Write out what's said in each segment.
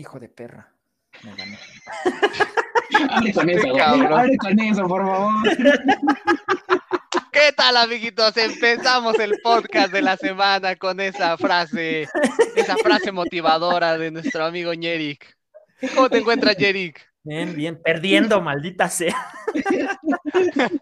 Hijo de perra. Me con eso, con eso, por favor. ¿Qué tal, amiguitos? Empezamos el podcast de la semana con esa frase, esa frase motivadora de nuestro amigo Yerik. ¿Cómo te encuentras, Yerik? Bien, bien. Perdiendo, maldita sea.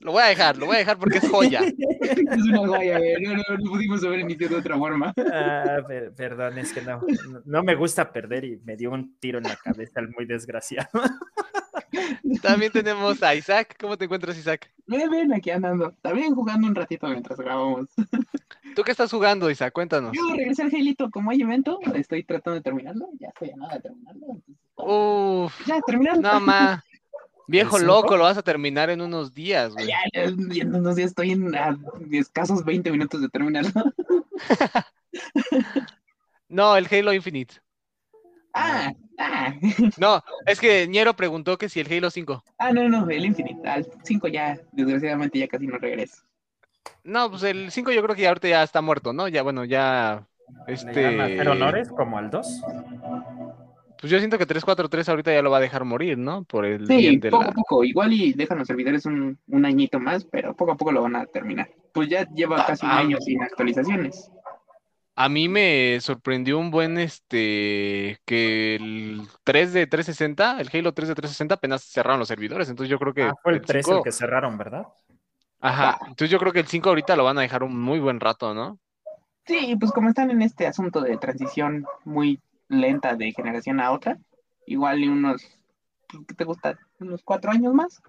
Lo voy a dejar, lo voy a dejar porque es joya. Es una joya, güey. No, no, no pudimos haber iniciado de otra forma. Ah, per- perdón, es que no, no, no me gusta perder y me dio un tiro en la cabeza el muy desgraciado. También tenemos a Isaac. ¿Cómo te encuentras, Isaac? Ven, ven, aquí andando. También jugando un ratito mientras grabamos. ¿Tú qué estás jugando, Isaac? Cuéntanos. Yo regresé al Helito, como hay evento, estoy tratando de terminarlo. Ya estoy a nada de terminarlo. entonces, Uf, ya, terminarlo. no más. Viejo loco, lo vas a terminar en unos días, güey. Ya, ya, ya, no sé, estoy en a escasos 20 minutos de terminarlo. No, el Halo Infinite. Ah, ah. No, es que Ñero preguntó que si el Halo 5. Ah, no, no, el Infinite. Al 5 ya, desgraciadamente, ya casi no regreso. No, pues el 5 yo creo que ya ahorita ya está muerto, ¿no? Ya, bueno, ya. ¿Le van a hacer Este. honores como al 2? Pues yo siento que 343 ahorita ya lo va a dejar morir, ¿no? Por el Sí, bien de poco la. a poco. Igual y dejan los servidores un, un añito más, pero poco a poco lo van a terminar. Pues ya lleva casi un ah. año sin actualizaciones. A mí me sorprendió un buen este que el 3 de 360, el Halo 3 de 360 apenas cerraron los servidores, entonces yo creo que Ah, fue el el 3 cinco- el que cerraron, ¿verdad? Ajá, entonces yo creo que el 5 ahorita lo van a dejar un muy buen rato, ¿no? Sí, pues como están en este asunto de transición muy lenta de generación a otra, igual y unos, pues, ¿qué te gusta? ¿Unos cuatro años más?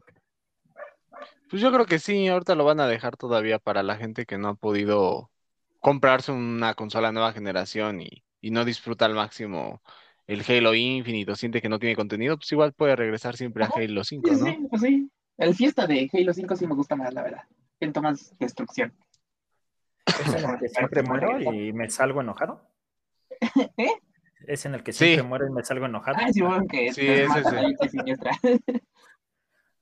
Pues yo creo que sí, ahorita lo van a dejar todavía para la gente que no ha podido comprarse una consola nueva generación y, y no disfruta al máximo el Halo Infinite o siente que no tiene contenido, pues igual puede regresar siempre a Ajá, Halo 5, Sí, ¿no? sí, pues sí. El fiesta de Halo 5 sí me gusta más, la verdad. Siento más destrucción. Es en el que siempre muero y me salgo enojado. ¿Eh? Es en el que Sí. siempre muero y me salgo enojado. Ah, sí, bueno, que Sí, es sí.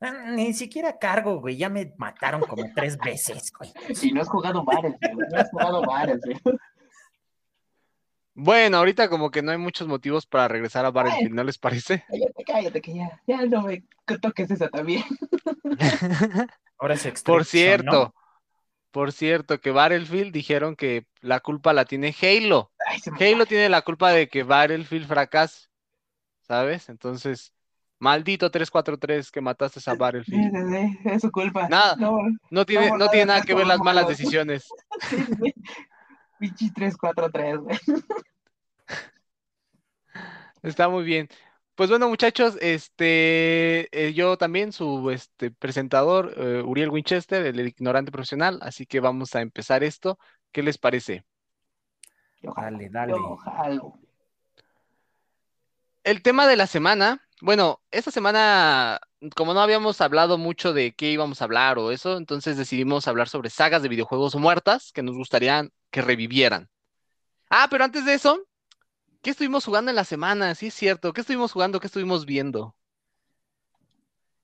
Ah, Ni siquiera cargo, güey. Ya me mataron como tres veces, güey. Y no has jugado Battlefield, güey, no has jugado Battlefield. Bueno, ahorita como que no hay muchos motivos para regresar a Battlefield, ¿no les parece? Cállate, cállate, que ya, ya no me toques esa también. Ahora es Por cierto, ¿no? Por cierto, que Battlefield dijeron que la culpa la tiene Halo. Ay, Halo tiene la culpa de que Battlefield fracase, ¿sabes? Entonces, maldito 343 que mataste a Sí, Battlefield. sí, sí, es su culpa. Nada. No, No tiene, No, tiene nada que ver las malas decisiones. sí, sí. Pinche 343, güey. Está muy bien. Pues bueno, muchachos, este, eh, yo también, su este, presentador, eh, Uriel Winchester, el ignorante profesional, así que vamos a empezar esto. ¿Qué les parece? Dale, dale. El tema de la semana, bueno, esta semana, como no habíamos hablado mucho de qué íbamos a hablar o eso, entonces decidimos hablar sobre sagas de videojuegos muertas que nos gustaría que revivieran. Ah, pero antes de eso, ¿qué estuvimos jugando en la semana? Sí, es cierto, ¿qué estuvimos jugando? ¿Qué estuvimos viendo?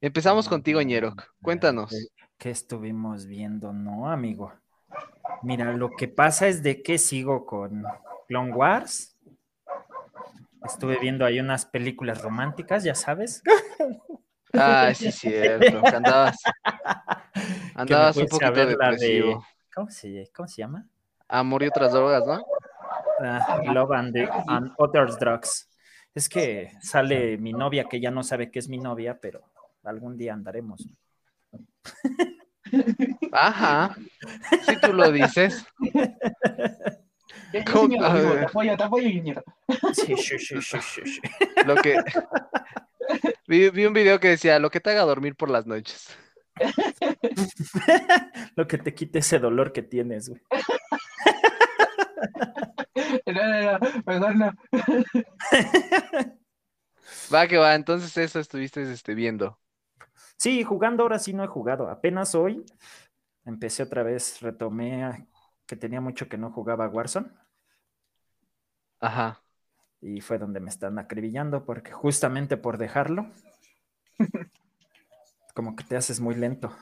Empezamos contigo, Ñerok. Cuéntanos. ¿Qué, estuvimos viendo? No, amigo. Mira, lo que pasa es de que sigo con Clone Wars. Estuve viendo ahí unas películas románticas, ya sabes. Ah, sí, cierto, andabas, andabas un poquito la de- depresivo. ¿Cómo se, cómo se llama? Amor y otras drogas, ¿no? Ah, Love and, the- and Other Drugs. Es que sale mi novia, que ya no sabe que es mi novia, pero algún día andaremos. Ajá. Si tú lo dices. Lo que vi, vi un video que decía lo que te haga dormir por las noches. Lo que te quite ese dolor que tienes, güey. No, no, no, mejor no. Va que va, entonces eso estuviste este, viendo. Sí, jugando ahora sí no he jugado. Apenas hoy empecé otra vez, retomé a- que tenía mucho que no jugaba Warzone Ajá. y fue donde me están acribillando porque justamente por dejarlo, como que te haces muy lento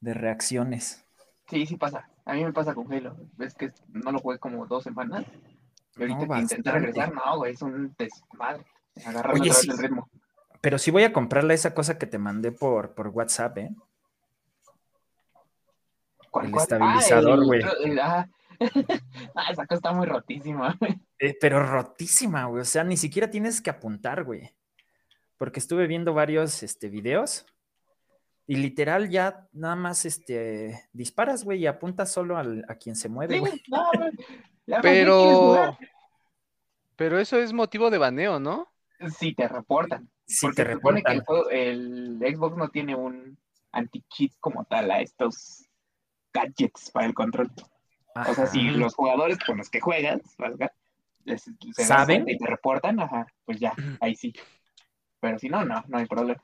de reacciones. Sí, sí pasa. A mí me pasa con Halo. Ves que no lo jugué como dos semanas. Y ahorita No, bastante. regresar, no, güey, es un desmadre. Agarrarme Oye, otra vez sí. el ritmo. Pero sí voy a comprarle esa cosa que te mandé por, por WhatsApp, ¿eh? ¿Cuál, El cuál? estabilizador, el- güey. ah. Ah, esa cosa está muy rotísima. Eh, pero rotísima, güey. O sea, ni siquiera tienes que apuntar, güey. Porque estuve viendo varios este, videos y literal ya nada más este, disparas, güey, y apuntas solo al- a quien se mueve, Sí, güey. no, güey. Ya, ¿para qué quieres Pero, pero eso es motivo de baneo, ¿no? Sí, te reportan. Porque te se supone que reportan. el, Xbox no tiene un anti-cheat como tal a estos gadgets para el control. O sea, si los jugadores con los que juegas, valga, les- ¿Saben? y te reportan, ajá, pues ya, ahí sí. Pero si no, no, no hay problema.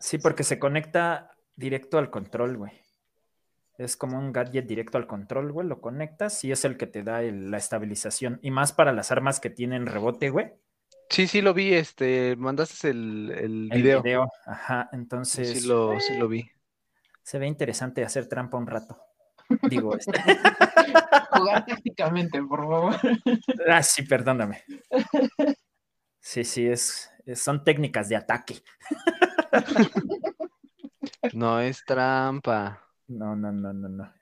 Sí, porque se conecta directo al control, güey. Es como un gadget directo al control, güey. Lo conectas y es el que te da el- la estabilización. Y más para las armas que tienen rebote, güey. Sí, sí lo vi, este, mandaste el, el El video. video. Ajá. Entonces, Sí lo, sí lo vi. se ve interesante hacer trampa un rato. Digo, este. Jugar tácticamente, por favor. ah, sí, perdóname. Sí, sí, es- son técnicas de ataque. No es trampa. No, no, no, no, no.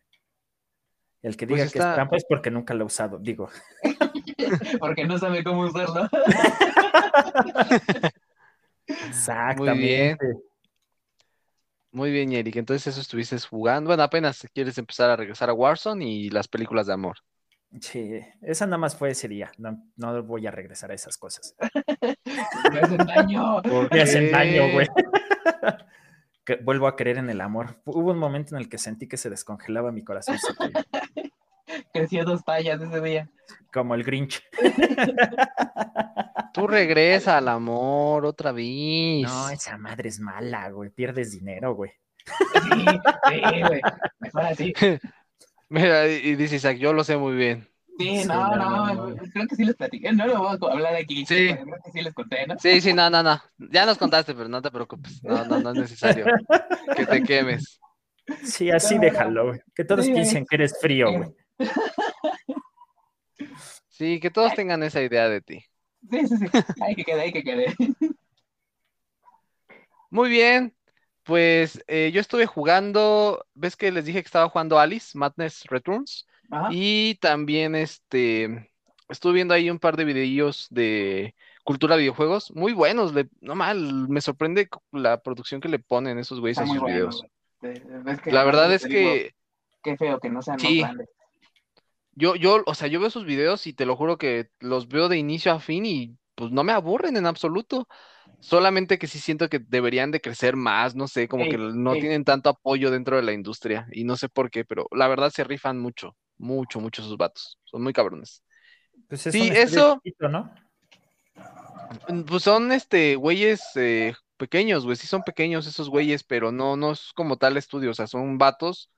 El que Pues diga que es trampa es porque nunca lo ha usado. Digo, Porque no sabe cómo usarlo. exactamente. Muy bien, Eric. Entonces eso estuviste jugando. Bueno, apenas quieres empezar a regresar a Warzone y las películas de amor. Sí, esa nada más fue ese día. No, no voy a regresar a esas cosas. Me hacen daño. Me hacen daño, güey. Que vuelvo a creer en el amor. Hubo un momento en el que sentí que se descongelaba mi corazón, Creció dos tallas ese día. como el Grinch. Tú regresa al amor otra vez. No, esa madre es mala, güey. Pierdes dinero, güey. Sí, sí, güey. Mejor así. Mira, y y dice Isaac, yo lo sé muy bien. Sí, Sí, no, no, creo que sí les platiqué. No lo voy a hablar aquí. Sí. Creo que sí les conté, ¿no? Sí, sí, no, no, no. Ya nos contaste, pero no te preocupes. No, no, no es necesario que te quemes. Sí, así No, déjalo, güey. Que todos Sí, piensen que eres frío, güey. Sí, que todos tengan esa idea de ti. Sí, sí, sí. Hay que quede, hay que quede. Muy bien. Pues eh, yo estuve jugando, ¿ves que les dije que estaba jugando Alice, Madness Returns? Ajá. Y también este estuve viendo ahí un par de videillos de cultura de videojuegos, muy buenos, le- no mal, me sorprende la producción que le ponen esos güeyes Está a sus bueno. videos. Eh, que La verdad es digo, que Qué feo que no sean Sí. más grandes. yo, yo, o sea, yo veo sus videos y te lo juro que los veo de inicio a fin y pues no me aburren en absoluto. Solamente que sí siento que deberían de crecer más, no sé, como Sí, que no sí. tienen tanto apoyo dentro de la industria y no sé por qué, pero la verdad se rifan mucho, mucho, mucho sus vatos. Son muy cabrones. Pues es Sí, eso- chiquito, ¿no? Mm, Pues son este güeyes eh, pequeños, güey, sí son pequeños esos güeyes, pero no, no es como tal estudio, o sea, son vatos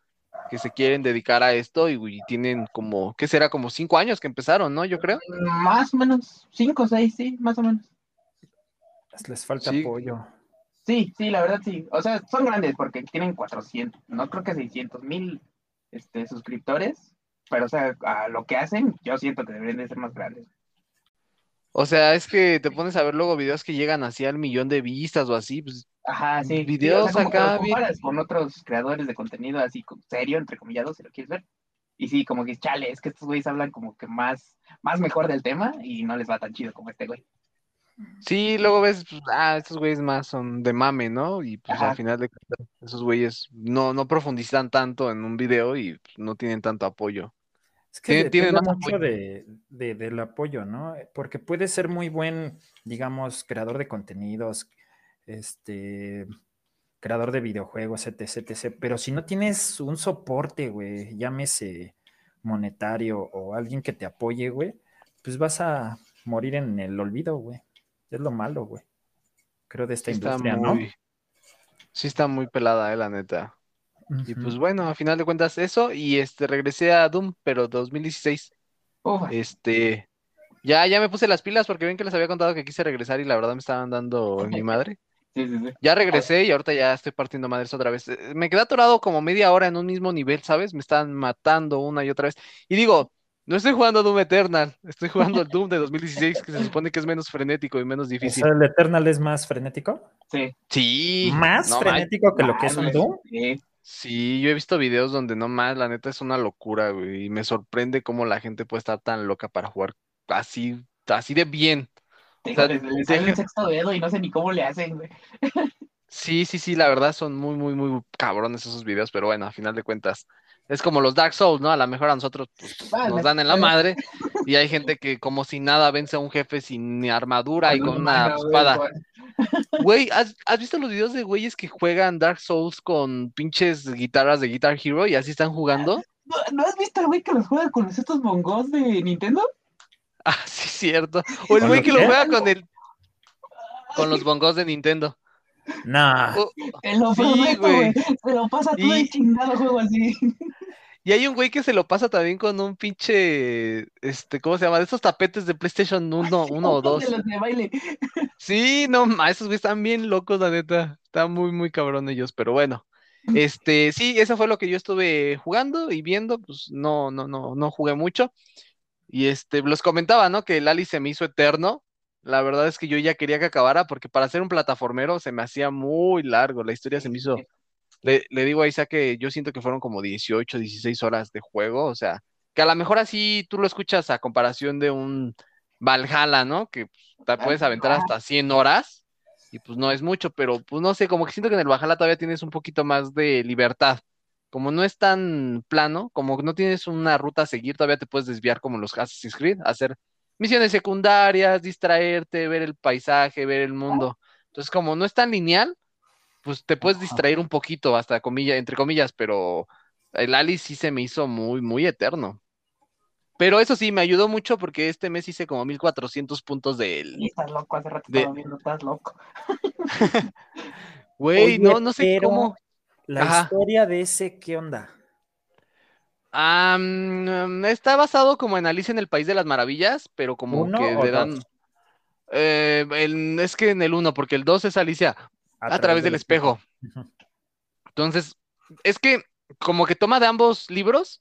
que se quieren dedicar a esto y, tienen como, ¿qué será? Como cinco años que empezaron, ¿no? Yo creo. Más o menos, cinco o seis, sí, más o menos. Pues Les falta Sí. apoyo. Sí, sí, la verdad sí. O sea, son grandes porque tienen 400, no creo que 600 mil este, suscriptores, pero o sea, a lo que hacen, yo siento que deberían de ser más grandes. O sea, es que te pones a ver luego videos que llegan así al millón de vistas o así, pues Ajá, sí. sí, Videos o sea, acá comparas con otros creadores de contenido así serio, entre comillados, si lo quieres ver. Y sí, como que chale, es que estos güeyes hablan como que más, más mejor del tema y no les va tan chido como este güey. Sí, luego ves, pues, ah, estos güeyes más son de mame, ¿no? Y pues Ajá. al final de cuentas, esos güeyes no, no profundizan tanto en un video y pues, no tienen tanto apoyo. Es que Tienen- tienen más mucho apoyo. de, de- del apoyo, ¿no? Porque puede ser muy buen, digamos, creador de contenidos, este, creador de videojuegos, etc, etc. Pero si no tienes un soporte, güey, llámese monetario o alguien que te apoye, güey, pues vas a morir en el olvido, güey. Es lo malo, güey. Creo de esta Sí industria, muy, sí está muy pelada, eh, la neta. ¿no? Y pues bueno, a final de cuentas eso, y este regresé a Doom, pero 2016. Uf, Este, ya, ya me puse las pilas porque ven que les había contado que quise regresar y la verdad me estaban dando en mi madre. sí, sí, sí. Ya regresé y ahorita ya estoy partiendo madres otra vez. Eh, Me quedé atorado como media hora en un mismo nivel, ¿sabes? Me estaban matando una y otra vez. Y digo, No estoy jugando Doom Eternal, estoy jugando el Doom de 2016 que se supone que es menos frenético y menos difícil. ¿El Eternal es más frenético? Sí. Sí. ¿Más no, frenético que lo que es un Doom? sí. Sí, yo he visto videos donde no más, la neta es una locura, güey, y me sorprende cómo la gente puede estar tan loca para jugar así, así de bien. Te O sea, deja- el sexto dedo y no sé ni cómo le hacen, güey. Sí, sí, sí, la verdad son muy, muy, muy cabrones esos videos, pero bueno, a final de cuentas, es como los Dark Souls, ¿no? A lo mejor a nosotros pues, Vale, nos dan en la madre, y hay gente que como si nada vence a un jefe sin armadura y Con una espada. Güey, ¿has, has visto los videos de güeyes que juegan Dark Souls con pinches guitarras de Guitar Hero y así están jugando? ¿No, no has visto al güey que los juega con estos bongos de Nintendo? Ah, sí, cierto. O el ¿Con güey los que lo juega con el con los bongos de Nintendo. Te lo Sí, güey. Se lo pasa todo Y- el chingado juego así. y hay un güey que se lo pasa también con un pinche, este, ¿cómo se llama? De esos tapetes de PlayStation 1, uno o dos. De los de baile. Sí, no, ma, esos güeyes están bien locos, la neta. Están muy, muy cabrón ellos, pero bueno. Este, sí, eso fue lo que yo estuve jugando y viendo, pues no, no, no, no jugué mucho. Y este, los comentaba, ¿no? Que el Alice se me hizo eterno. La verdad es que yo ya quería que acabara porque para ser un plataformero se me hacía muy largo. La historia se me hizo. Le, le digo a Isa que yo siento que fueron como 18, 16 horas de juego. O sea, que a lo mejor así tú lo escuchas a comparación de un Valhalla, ¿no? Que te puedes aventar hasta 100 horas y pues no es mucho, pero pues no sé, como que siento que en el Valhalla todavía tienes un poquito más de libertad. Como no es tan plano, como no tienes una ruta a seguir, todavía te puedes desviar como los Assassin's Creed, hacer misiones secundarias, distraerte, ver el paisaje, ver el mundo. Entonces, como no es tan lineal, pues te puedes Ajá. distraer un poquito, hasta comillas, entre comillas, pero el Alice sí se me hizo muy, muy eterno. Pero eso sí, me ayudó mucho porque este mes hice como 1400 puntos de él. Estás loco, hace rato De- viendo, estás loco. Güey, no, no sé pero cómo. La Ajá. historia de ese, ¿qué onda? Está basado como en Alicia en el País de las Maravillas, pero como ¿Uno que le dan. Eh, el- es que en el 1, porque el 2 es Alicia a, través del espejo. Entonces, es que como que toma de ambos libros,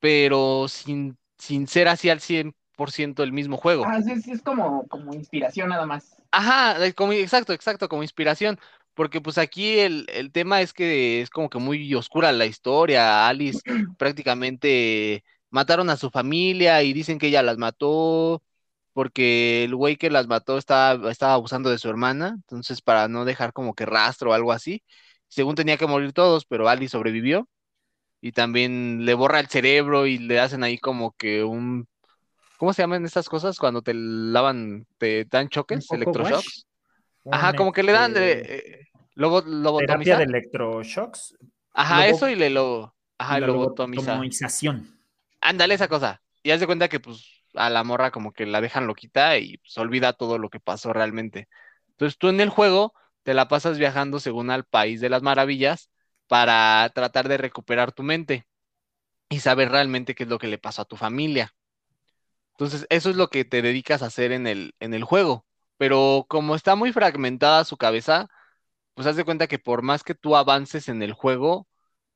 pero sin, sin ser así al 100% el mismo juego. Ah, sí, sí, es como, como inspiración nada más. Ajá, como, exacto, exacto, como inspiración. Porque pues aquí el, el tema es que es como que muy oscura la historia. Alice prácticamente mataron a su familia y dicen que ella las mató porque el güey que las mató estaba, estaba abusando de su hermana. Entonces, para no dejar como que rastro o algo así. Según tenía que morir todos, pero Alice sobrevivió. Y también le borra el cerebro y le hacen ahí como que un... ¿Cómo se llaman estas cosas cuando te lavan, te dan choques, electroshocks? Ajá, como que le dan este, eh, lobo- terapia de electroshocks. Ajá, lobo- eso y le lo, ajá, la lobotomización. Ándale esa cosa. Y haz de cuenta que pues a la morra como que la dejan loquita y se olvida todo lo que pasó realmente. Entonces tú en el juego te la pasas viajando según al país de las maravillas para tratar de recuperar tu mente y saber realmente qué es lo que le pasó a tu familia. Entonces, eso es lo que te dedicas a hacer en el, en el juego. Pero como está muy fragmentada su cabeza, pues haz de cuenta que por más que tú avances en el juego,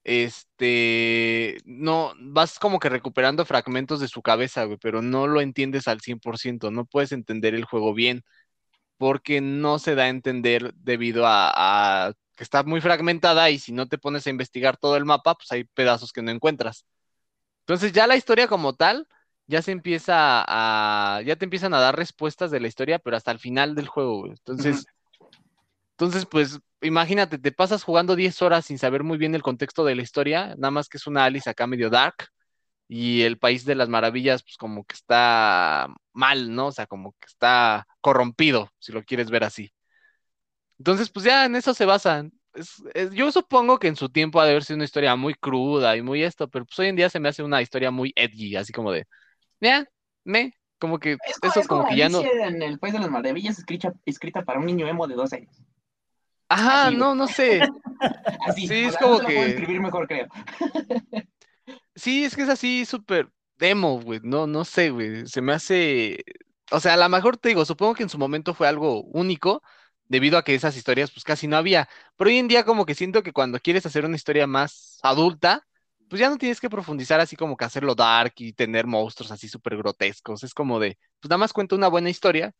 este, no, vas como que recuperando fragmentos de su cabeza, pero no lo entiendes al 100%, no puedes entender el juego bien, porque no se da a entender debido a, a que está muy fragmentada y si no te pones a investigar todo el mapa, pues hay pedazos que no encuentras. Entonces ya la historia como tal, ya se empieza a, ya te empiezan a dar respuestas de la historia, pero hasta el final del juego, güey. Entonces, entonces, pues, imagínate, te pasas jugando 10 horas sin saber muy bien el contexto de la historia, nada más que es una Alice acá medio dark, y el País de las Maravillas, pues como que está mal, ¿no? O sea, como que está corrompido, si lo quieres ver así. Entonces, pues ya en eso se basan. Es- es- yo supongo que en su tiempo ha de haber sido una historia muy cruda y muy esto, pero pues hoy en día se me hace una historia muy edgy, así como de, ya, me, como que Es eso es como como que ya no. En el País de las Maravillas, escrita, escrita para un niño emo de 12 años. Ajá, así, no, no sé. Así, Sí, es como lo puedo que- escribir mejor, creo. Sí, es que es así súper demo, güey. No, no sé, güey. Se me hace. O sea, a lo mejor te digo, supongo que en su momento fue algo único, debido a que esas historias, pues casi no había. Pero hoy en día, como que siento que cuando quieres hacer una historia más adulta, pues ya no tienes que profundizar así como que hacerlo dark y tener monstruos así súper grotescos. Es como de, pues nada más cuenta una buena historia.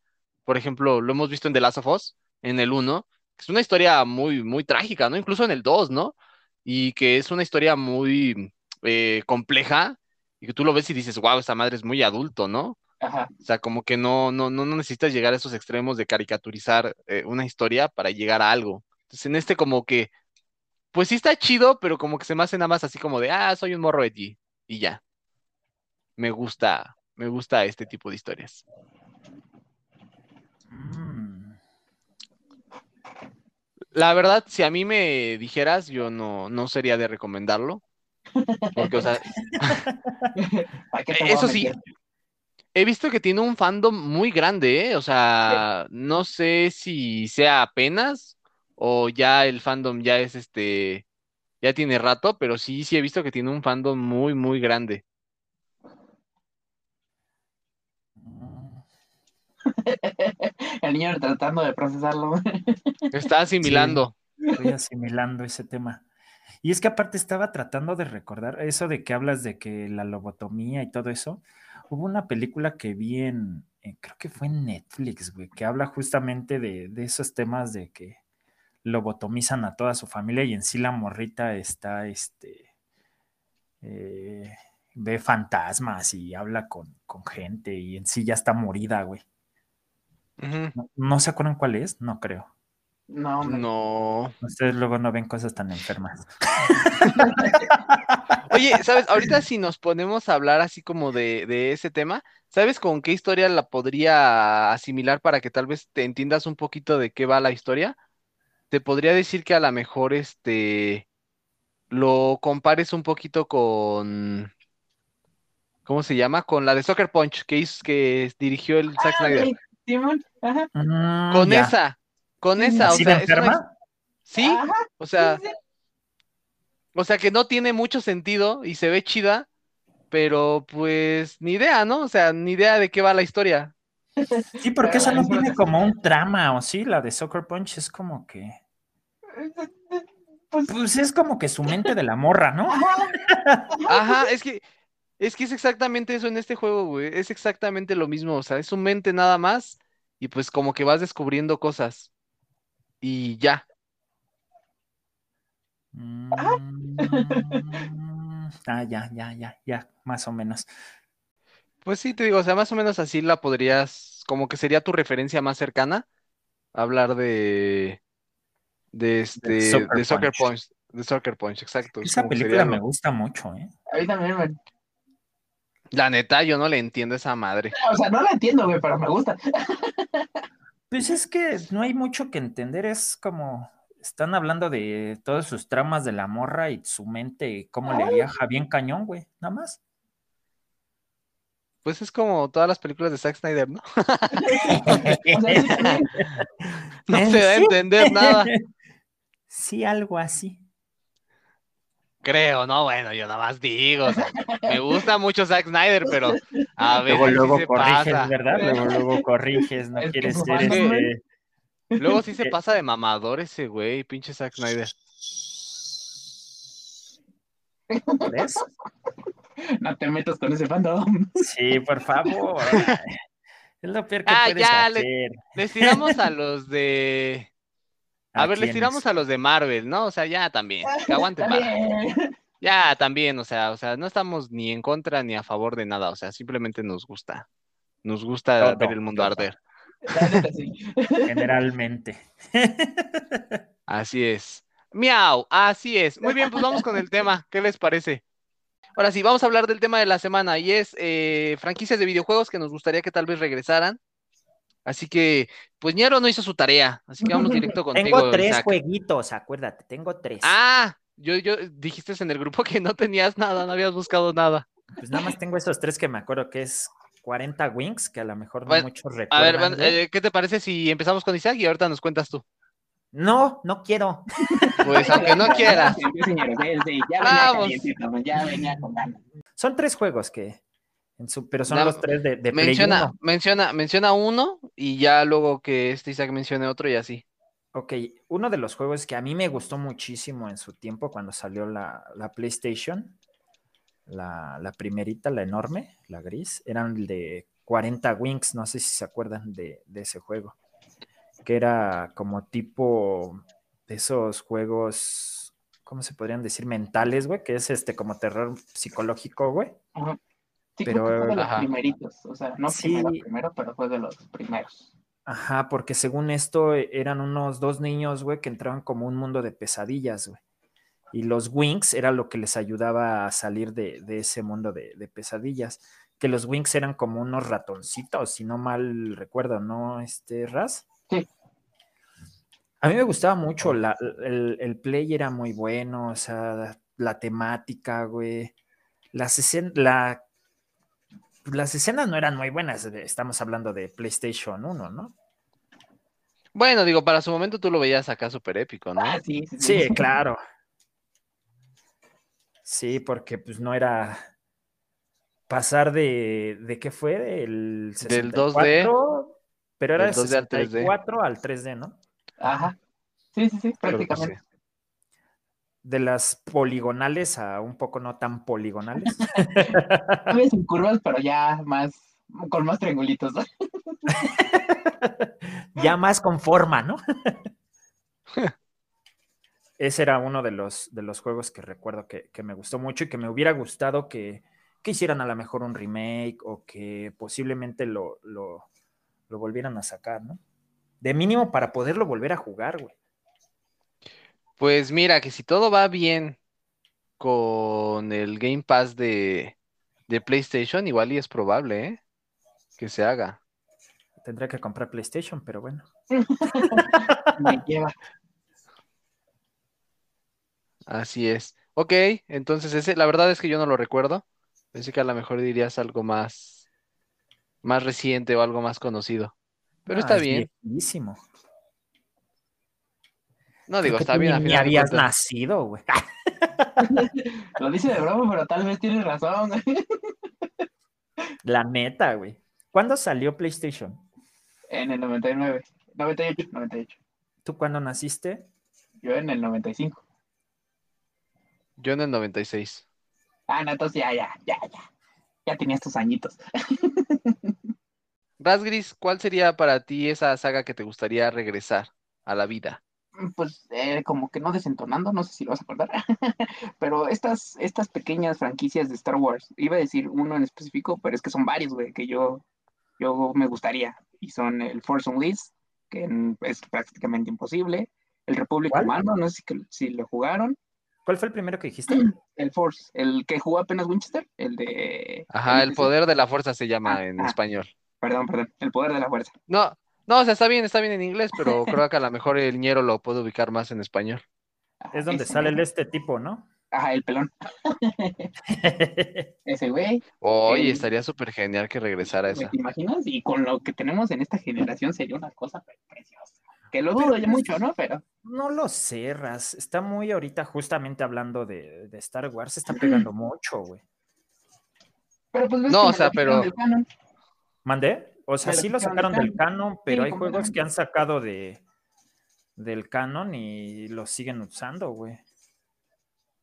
Por ejemplo, lo hemos visto en The Last of Us, en el 1, que es una historia muy, muy trágica, ¿no? Incluso en el 2, ¿no? Y que es una historia muy eh, compleja y que tú lo ves y dices, wow, esta madre es muy adulto, ¿no? Ajá. O sea, como que no, no, no, necesitas llegar a esos extremos de caricaturizar eh, una historia para llegar a algo. Entonces, en este como que, pues sí está chido, pero como que se me hace nada más así como de, ah, soy un morro edgy y ya. Me gusta, me gusta este tipo de historias. Mm. La verdad, si a mí me dijeras, yo no, no sería de recomendarlo. Porque, o sea, ¿Para qué te voy a eso sí, he visto que tiene un fandom muy grande, ¿eh? O sea, no sé si sea apenas o ya el fandom ya es este, ya tiene rato, pero sí, sí he visto que tiene un fandom muy, muy grande. El niño tratando de procesarlo. Está asimilando. Estoy asimilando ese tema. Y es que aparte estaba tratando de recordar eso de que hablas de que la lobotomía y todo eso. Hubo una película que vi en, eh, creo que fue en Netflix, güey, que habla justamente de, de esos temas de que lobotomizan a toda su familia y en sí la morrita está, este, eh, ve fantasmas y habla con, con gente y en sí ya está morida, güey. ¿No, no se acuerdan cuál es? No creo. No. No. Ustedes luego no ven cosas tan enfermas. Oye, ¿sabes? Ahorita si nos ponemos a hablar así como de, de ese tema, ¿sabes con qué historia la podría asimilar para que tal vez te entiendas un poquito de qué va la historia? Te podría decir que a lo mejor este lo compares un poquito con ¿cómo se llama? Con la de Soccer Punch que hizo, que dirigió el Zack Ah, Snyder. sí, Simón, ajá. Mm, Con ya. esa, con Sí, esa, o ¿Así de sea, es una sí, Ajá, o sea, sí, sí. o sea que no tiene mucho sentido y se ve chida, pero pues ni idea, ¿no? O sea, ni idea de qué va la historia. Sí, porque esa no tiene una- como un trama, ¿o sí? La de Soccer Punch es como que. Pues, Pues es como que su mente de la morra, ¿no? ajá, Ajá, es que es que es exactamente eso en este juego, güey. Es exactamente lo mismo, o sea, es su mente nada más y pues como que vas descubriendo cosas y ya. Mm, Ah, ya, ya, ya, ya, más o menos. Pues sí, te digo, o sea, más o menos así la podrías, como que sería tu referencia más cercana, hablar de de este Soccer de Soccer Punch. Punch, de Soccer Punch, exacto. es Esa como que película sería me lo- gusta mucho, ¿eh? a mí también me... La neta, yo no le entiendo a esa madre. O sea, no la entiendo, güey, pero me gusta. Pues es que no hay mucho que entender, es como están hablando de todas sus tramas de la morra y su mente, cómo le viaja bien cañón, güey, nada más. Pues es como todas las películas de Zack Snyder, ¿no? No Eh, se da a entender nada. Sí, algo así. Creo, no, bueno, yo nada más digo, o sea, me gusta mucho Zack Snyder, pero a Luego, sí luego se corriges, pasa. ¿verdad? Luego, luego corriges, no Es quieres ser este. Luego sí se Eh. pasa de mamador ese güey, pinche Zack Snyder. ¿Ves? No te metas con ese fandom. Sí, por favor. Es lo peor que Ah, puedes ya, le- hacer. Les tiramos a los de... A ver, les tiramos a los de Marvel, ¿no? O sea, ya también, que vara. bien. Ya también, o sea, o sea, no estamos ni en contra ni a favor de nada, o sea, simplemente nos gusta. Nos gusta ver el mundo arder. Generalmente. Así es. Miau, así es. Muy bien, pues vamos con el tema. ¿Qué les parece? Ahora sí, vamos a hablar del tema de la semana y es eh, franquicias de videojuegos que nos gustaría que tal vez regresaran. Así que, pues Ñero no hizo su tarea, así que vamos directo contigo. Tengo tres Isaac. jueguitos, acuérdate, tengo tres. Ah, yo, yo dijiste en el grupo que no tenías nada, no habías buscado nada. Pues nada más tengo esos tres que me acuerdo que es 40 Wings, que a lo mejor no Bueno, muchos A recuerdan. ver, Van, güey. eh, ¿qué te parece si empezamos con Isaac y ahorita nos cuentas tú? No, no quiero. Pues aunque no quieras. Son tres juegos que, en su, pero son los tres de, de Play Menciona, uno. menciona, menciona uno y ya luego que este Isaac mencione otro y así. Ok, uno de los juegos que a mí me gustó muchísimo en su tiempo cuando salió la, la PlayStation la, la primerita, la enorme, la gris, eran de 40 Wings, no sé si se acuerdan de, de ese juego, que era como tipo de esos juegos, ¿cómo se podrían decir? Mentales, güey, que es este como terror psicológico, güey. Ajá. Sí, Pero, fue de los ajá. primeritos. O sea, no Sí. primero, primero, pero fue de los primeros. Ajá, porque según esto eh, eran unos dos niños, güey, que entraban como un mundo de pesadillas, güey. Y los Wings era lo que les ayudaba a salir de, de ese mundo de, de pesadillas. Que los Wings eran como unos ratoncitos, si no mal recuerdo, ¿no, este Raz? Sí. A mí me gustaba mucho, la- el, el play era muy bueno, o sea, la temática, güey. Las, escen- la, las escenas no eran muy buenas, estamos hablando de PlayStation 1, ¿no? Bueno, digo, para su momento tú lo veías acá súper épico, ¿no? Ah, sí, sí, sí. Sí, claro. Sí, porque pues no era pasar de, ¿de qué fue? Del Del 2D. 64, pero era de 2D al 3D. 64 al 3D, ¿no? Ajá. Sí, sí, sí, que prácticamente. sí. De las poligonales a un poco no tan poligonales. Todavía sin curvas, pero ya más, con más triangulitos, ¿no? ya más con forma, ¿no? Ese era uno de los, de los juegos que recuerdo que, que me gustó mucho y que me hubiera gustado que, que hicieran a lo mejor un remake o que posiblemente lo, lo, lo volvieran a sacar, ¿no? De mínimo para poderlo volver a jugar, güey. Pues mira, que si todo va bien con el Game Pass de, de PlayStation, igual y es probable, ¿eh? Que se haga. Tendría que comprar PlayStation, pero bueno. Me lleva. Así es. Ok, entonces ese, la verdad es que yo no lo recuerdo. Pensé que a lo mejor dirías algo más, más reciente o algo más conocido. Pero Ah, está es bien. viejísimo. No digo, que está bien. Ni, habías nacido, güey. Lo dice de broma, pero tal vez tienes razón. La neta, güey. ¿Cuándo salió PlayStation? En el 99. 98, 98. ¿Tú cuándo naciste? Yo en el 95. Yo en el 96. Ah, no, entonces ya, ya, ya, ya. Ya tenías tus añitos. Rasgris, ¿cuál sería para ti esa saga que te gustaría regresar a la vida? Pues eh, como que no desentonando, no sé si lo vas a acordar, pero estas, estas pequeñas franquicias de Star Wars, iba a decir uno en específico, pero es que son varios, güey, que yo, yo me gustaría, y son el Force Unleashed, que es prácticamente imposible, el Republic ¿Cuál? Commando, no sé si, que- si lo jugaron, ¿Cuál fue el primero que dijiste? el Force, el que jugó apenas Winchester, el de... Ajá, el poder de la fuerza se llama Ah, en ah. español. Perdón, perdón, el poder de la fuerza. No, no, o sea, está bien, está bien en inglés, pero creo que a lo mejor el ñero lo puede ubicar más en español. Ajá, Es donde ese sale el mero. este tipo, ¿no? Ajá, el pelón, ese güey. Oye, El- estaría súper genial que regresara Güey, esa. ¿Te imaginas? Y con lo que tenemos en esta generación sería una cosa pre- preciosa. Que lo dudo ya mucho, ¿no? Pero No lo cerras. Está muy ahorita justamente hablando de, de Star Wars. Se está pegando mucho, güey. Pero pues ves No, que o sea, pero- del canon. ¿Mandé? O sea, lo sí lo sacaron del canon, pero Sí, hay juegos que han sacado de del canon y los siguen usando, güey.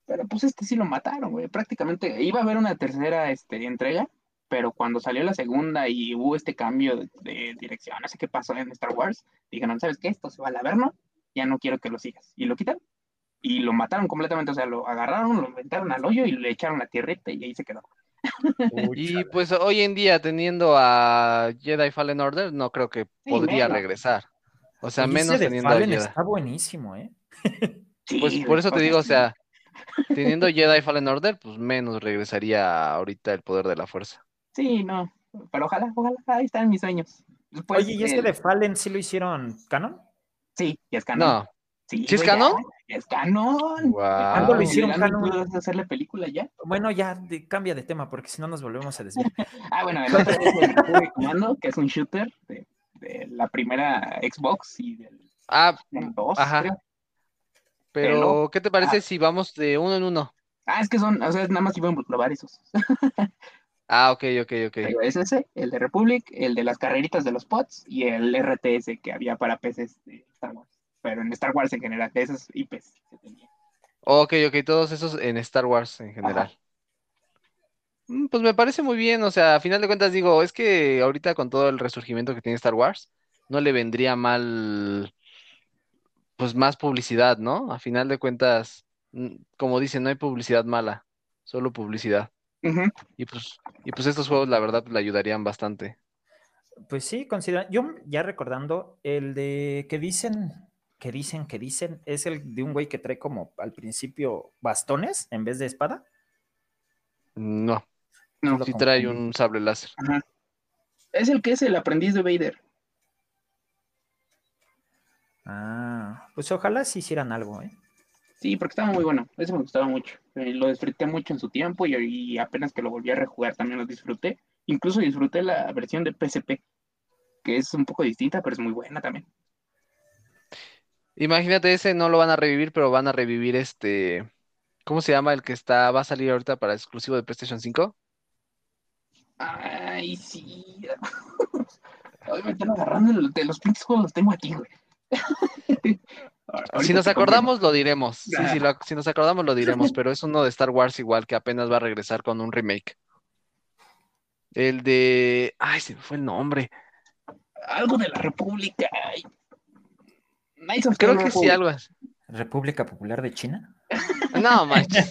Pero pues este sí lo mataron, güey. Prácticamente iba a haber una tercera este, entrega, pero cuando salió la segunda y hubo este cambio de, de dirección, no sé qué pasó en Star Wars, dijeron, ¿sabes qué? Esto se va al averno, ya no quiero que lo sigas. Y lo quitaron. Y lo mataron completamente, o sea, lo agarraron, lo inventaron al hoyo y le echaron la tierrita y ahí se quedó. Y pues hoy en día, teniendo a Jedi Fallen Order, no creo que podría menos. regresar. O sea, menos ese de teniendo a Fallen Jedi. está buenísimo, ¿eh? Sí, Pues por eso te digo, o sea, teniendo Jedi Fallen Order, pues menos regresaría ahorita el poder de la fuerza. Sí, no. Pero ojalá, ojalá, ahí están mis sueños. Después, Oye, ¿y ese el- de Fallen sí lo hicieron canon? Sí, ya es canon. No, Sí, ¿Sí es canon? ya es canon. ¿Cuándo lo Wow. hicieron canon? puedes hacer la película ya. Bueno, ya de- cambia de tema porque si no nos volvemos a desviar. Ah, bueno, el otro es el Commando, que es un shooter de, de la primera Xbox y del, Ah, del 2, Ajá. creo. pero ¿qué te parece si vamos de uno en uno? Ah, es que son, o sea, nada más iban a probar esos. Ah, ok, ok, ok. Pero es ese, el de Republic, el de las carreritas de los pods y el RTS que había para PCs de Star Wars. Pero en Star Wars en general, de esos IPs que tenía. Ok, ok, todos esos en Star Wars en general. Mm, Pues me parece muy bien, o sea, a final de cuentas digo, es que ahorita con todo el resurgimiento que tiene Star Wars, no le vendría mal, pues más publicidad, ¿no? A final de cuentas, mm, como dicen, no hay publicidad mala, solo publicidad. Y pues, y pues estos juegos, la verdad, le ayudarían bastante. Pues sí, considera. Yo ya recordando, el de que dicen, que dicen, que dicen, es el de un güey que trae como al principio bastones en vez de espada. No, No, sí trae un sable láser. Ajá. Es el que es el aprendiz de Vader. Ah, pues ojalá sí hicieran algo, ¿eh? Sí, porque estaba muy bueno. Ese me gustaba mucho. Eh, lo disfruté mucho en su tiempo y, y apenas que lo volví a rejugar también lo disfruté. Incluso disfruté la versión de PSP, que es un poco distinta, pero es muy buena también. Imagínate, ese no lo van a revivir, pero van a revivir este, ¿cómo se llama el que está, va a salir ahorita para exclusivo de PlayStation 5? Ay, sí. Ay, me están agarrando de los pinches juegos, los tengo aquí, güey. Si nos acordamos, lo diremos. Sí, lo- si nos acordamos, lo diremos, pero es uno de Star Wars igual que apenas va a regresar con un remake. El de... Ay, se me fue el nombre. Algo de la República. ay. Knights of Creo que sí, Republic. algo así. República Popular de China. No, manches.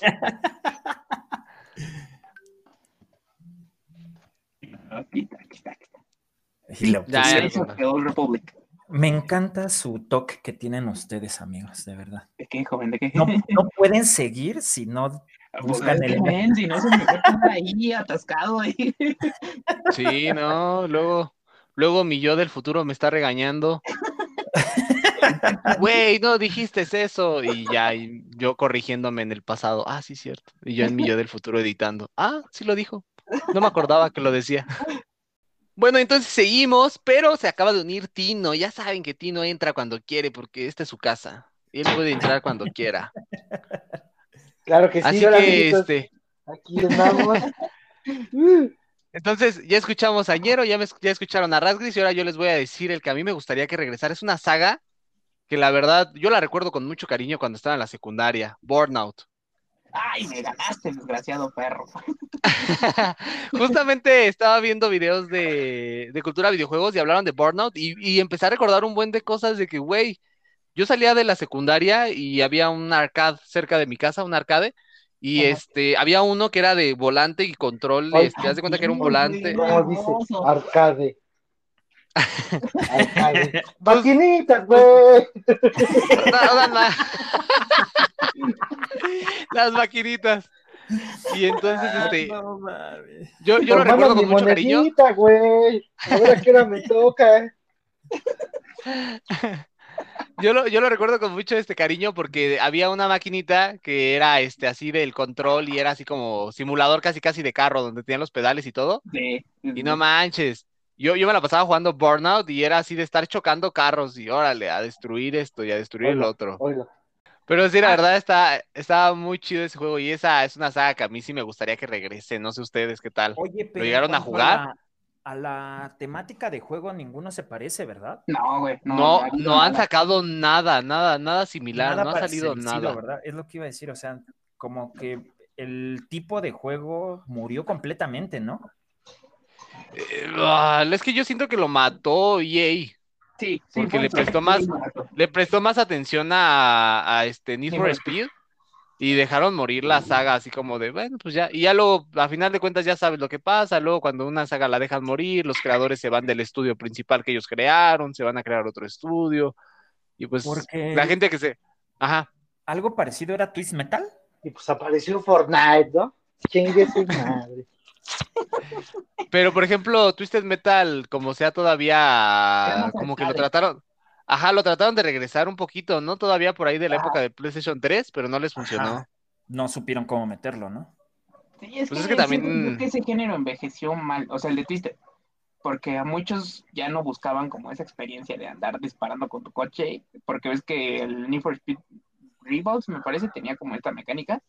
Aquí está, aquí está, aquí está. Y Ya, ya Republic. Me encanta su toque que tienen ustedes, amigos, de verdad. ¿De qué, joven? ¿De qué? No, no pueden seguir si no. Pues, buscan el- men, si no, se me ahí atascado ahí. Sí, no, luego, luego mi yo del futuro me está regañando. Güey, no dijiste eso. Y ya, y yo corrigiéndome en el pasado. Ah, sí, cierto. Y yo en mi yo del futuro editando. Ah, sí lo dijo. No me acordaba que lo decía. Bueno, entonces seguimos, pero se acaba de unir Tino. Ya saben que Tino entra cuando quiere porque esta es su casa. Él puede entrar cuando quiera. Claro que sí, Así hola, que, amiguitos, este, aquí. Uh, Entonces, ya escuchamos a Ñero, ya, me, ya escucharon a Rasgris y ahora yo les voy a decir el que a mí me gustaría que regresara. Es una saga que la verdad yo la recuerdo con mucho cariño cuando estaba en la secundaria, Burnout. Ay, me ganaste, desgraciado perro. Justamente estaba viendo videos de, de cultura de videojuegos y hablaron de Burnout y, y empecé a recordar un buen de cosas de que, güey, yo salía de la secundaria y había un arcade cerca de mi casa, un arcade, y Ajá. este, había uno que era de volante y control, Ay, este, haz de cuenta que era un volante. güey. ¿Cómo dice? Hermoso. Arcade. Arcade. Maquinitas, güey. No, no, no. Las maquinitas. Y entonces, este, No yo, yo lo recuerdo mi con mucho cariño. güey. A ver a qué hora me toca. Yo lo, yo lo recuerdo con mucho este cariño porque había una maquinita que era este así del control y era así como simulador casi casi de carro donde tenían los pedales y todo. Sí. Y no manches. Yo, yo me la pasaba jugando Burnout y era así de estar chocando carros y órale, a destruir esto y a destruir el otro. Oiga. Pero sí, la verdad está, está muy chido ese juego y esa es una saga que a mí sí me gustaría que regrese. No sé ustedes qué tal. Oye, pero. en llegaron a jugar? la- A la, temática de juego, ninguno se parece, ¿verdad? No, güey. No, No, han nada. sacado nada, nada, nada similar, no ha salido nada. ¿verdad? Es lo que iba a decir, o sea, como que el tipo de juego murió completamente, ¿no? Eh, es que yo siento que lo mató EA. Sí, sí. porque le prestó más-. Le prestó más atención a, a este Need for for Speed y dejaron morir la saga así como de, bueno, pues ya, y ya luego, a final de cuentas ya sabes lo que pasa, luego cuando una saga la dejan morir, los creadores se van del estudio principal que ellos crearon, se van a crear otro estudio, y pues Porque la gente que se... Ajá, algo parecido era Twist Metal. Y pues apareció Fortnite, ¿no? Chingue su madre. Pero por ejemplo, Twisted Metal, como sea todavía, como que lo trataron... Ajá, lo trataron de regresar un poquito, ¿no? Todavía por ahí de la Ajá. época de PlayStation 3, pero no les funcionó. Ajá. No supieron cómo meterlo, ¿no? Sí, es Pues que, es que también- que ese género envejeció mal, o sea, el de Twister, porque a muchos ya no buscaban como esa experiencia de andar disparando con tu coche, porque ves que el Need for Speed Revolts, me parece, tenía como esta mecánica,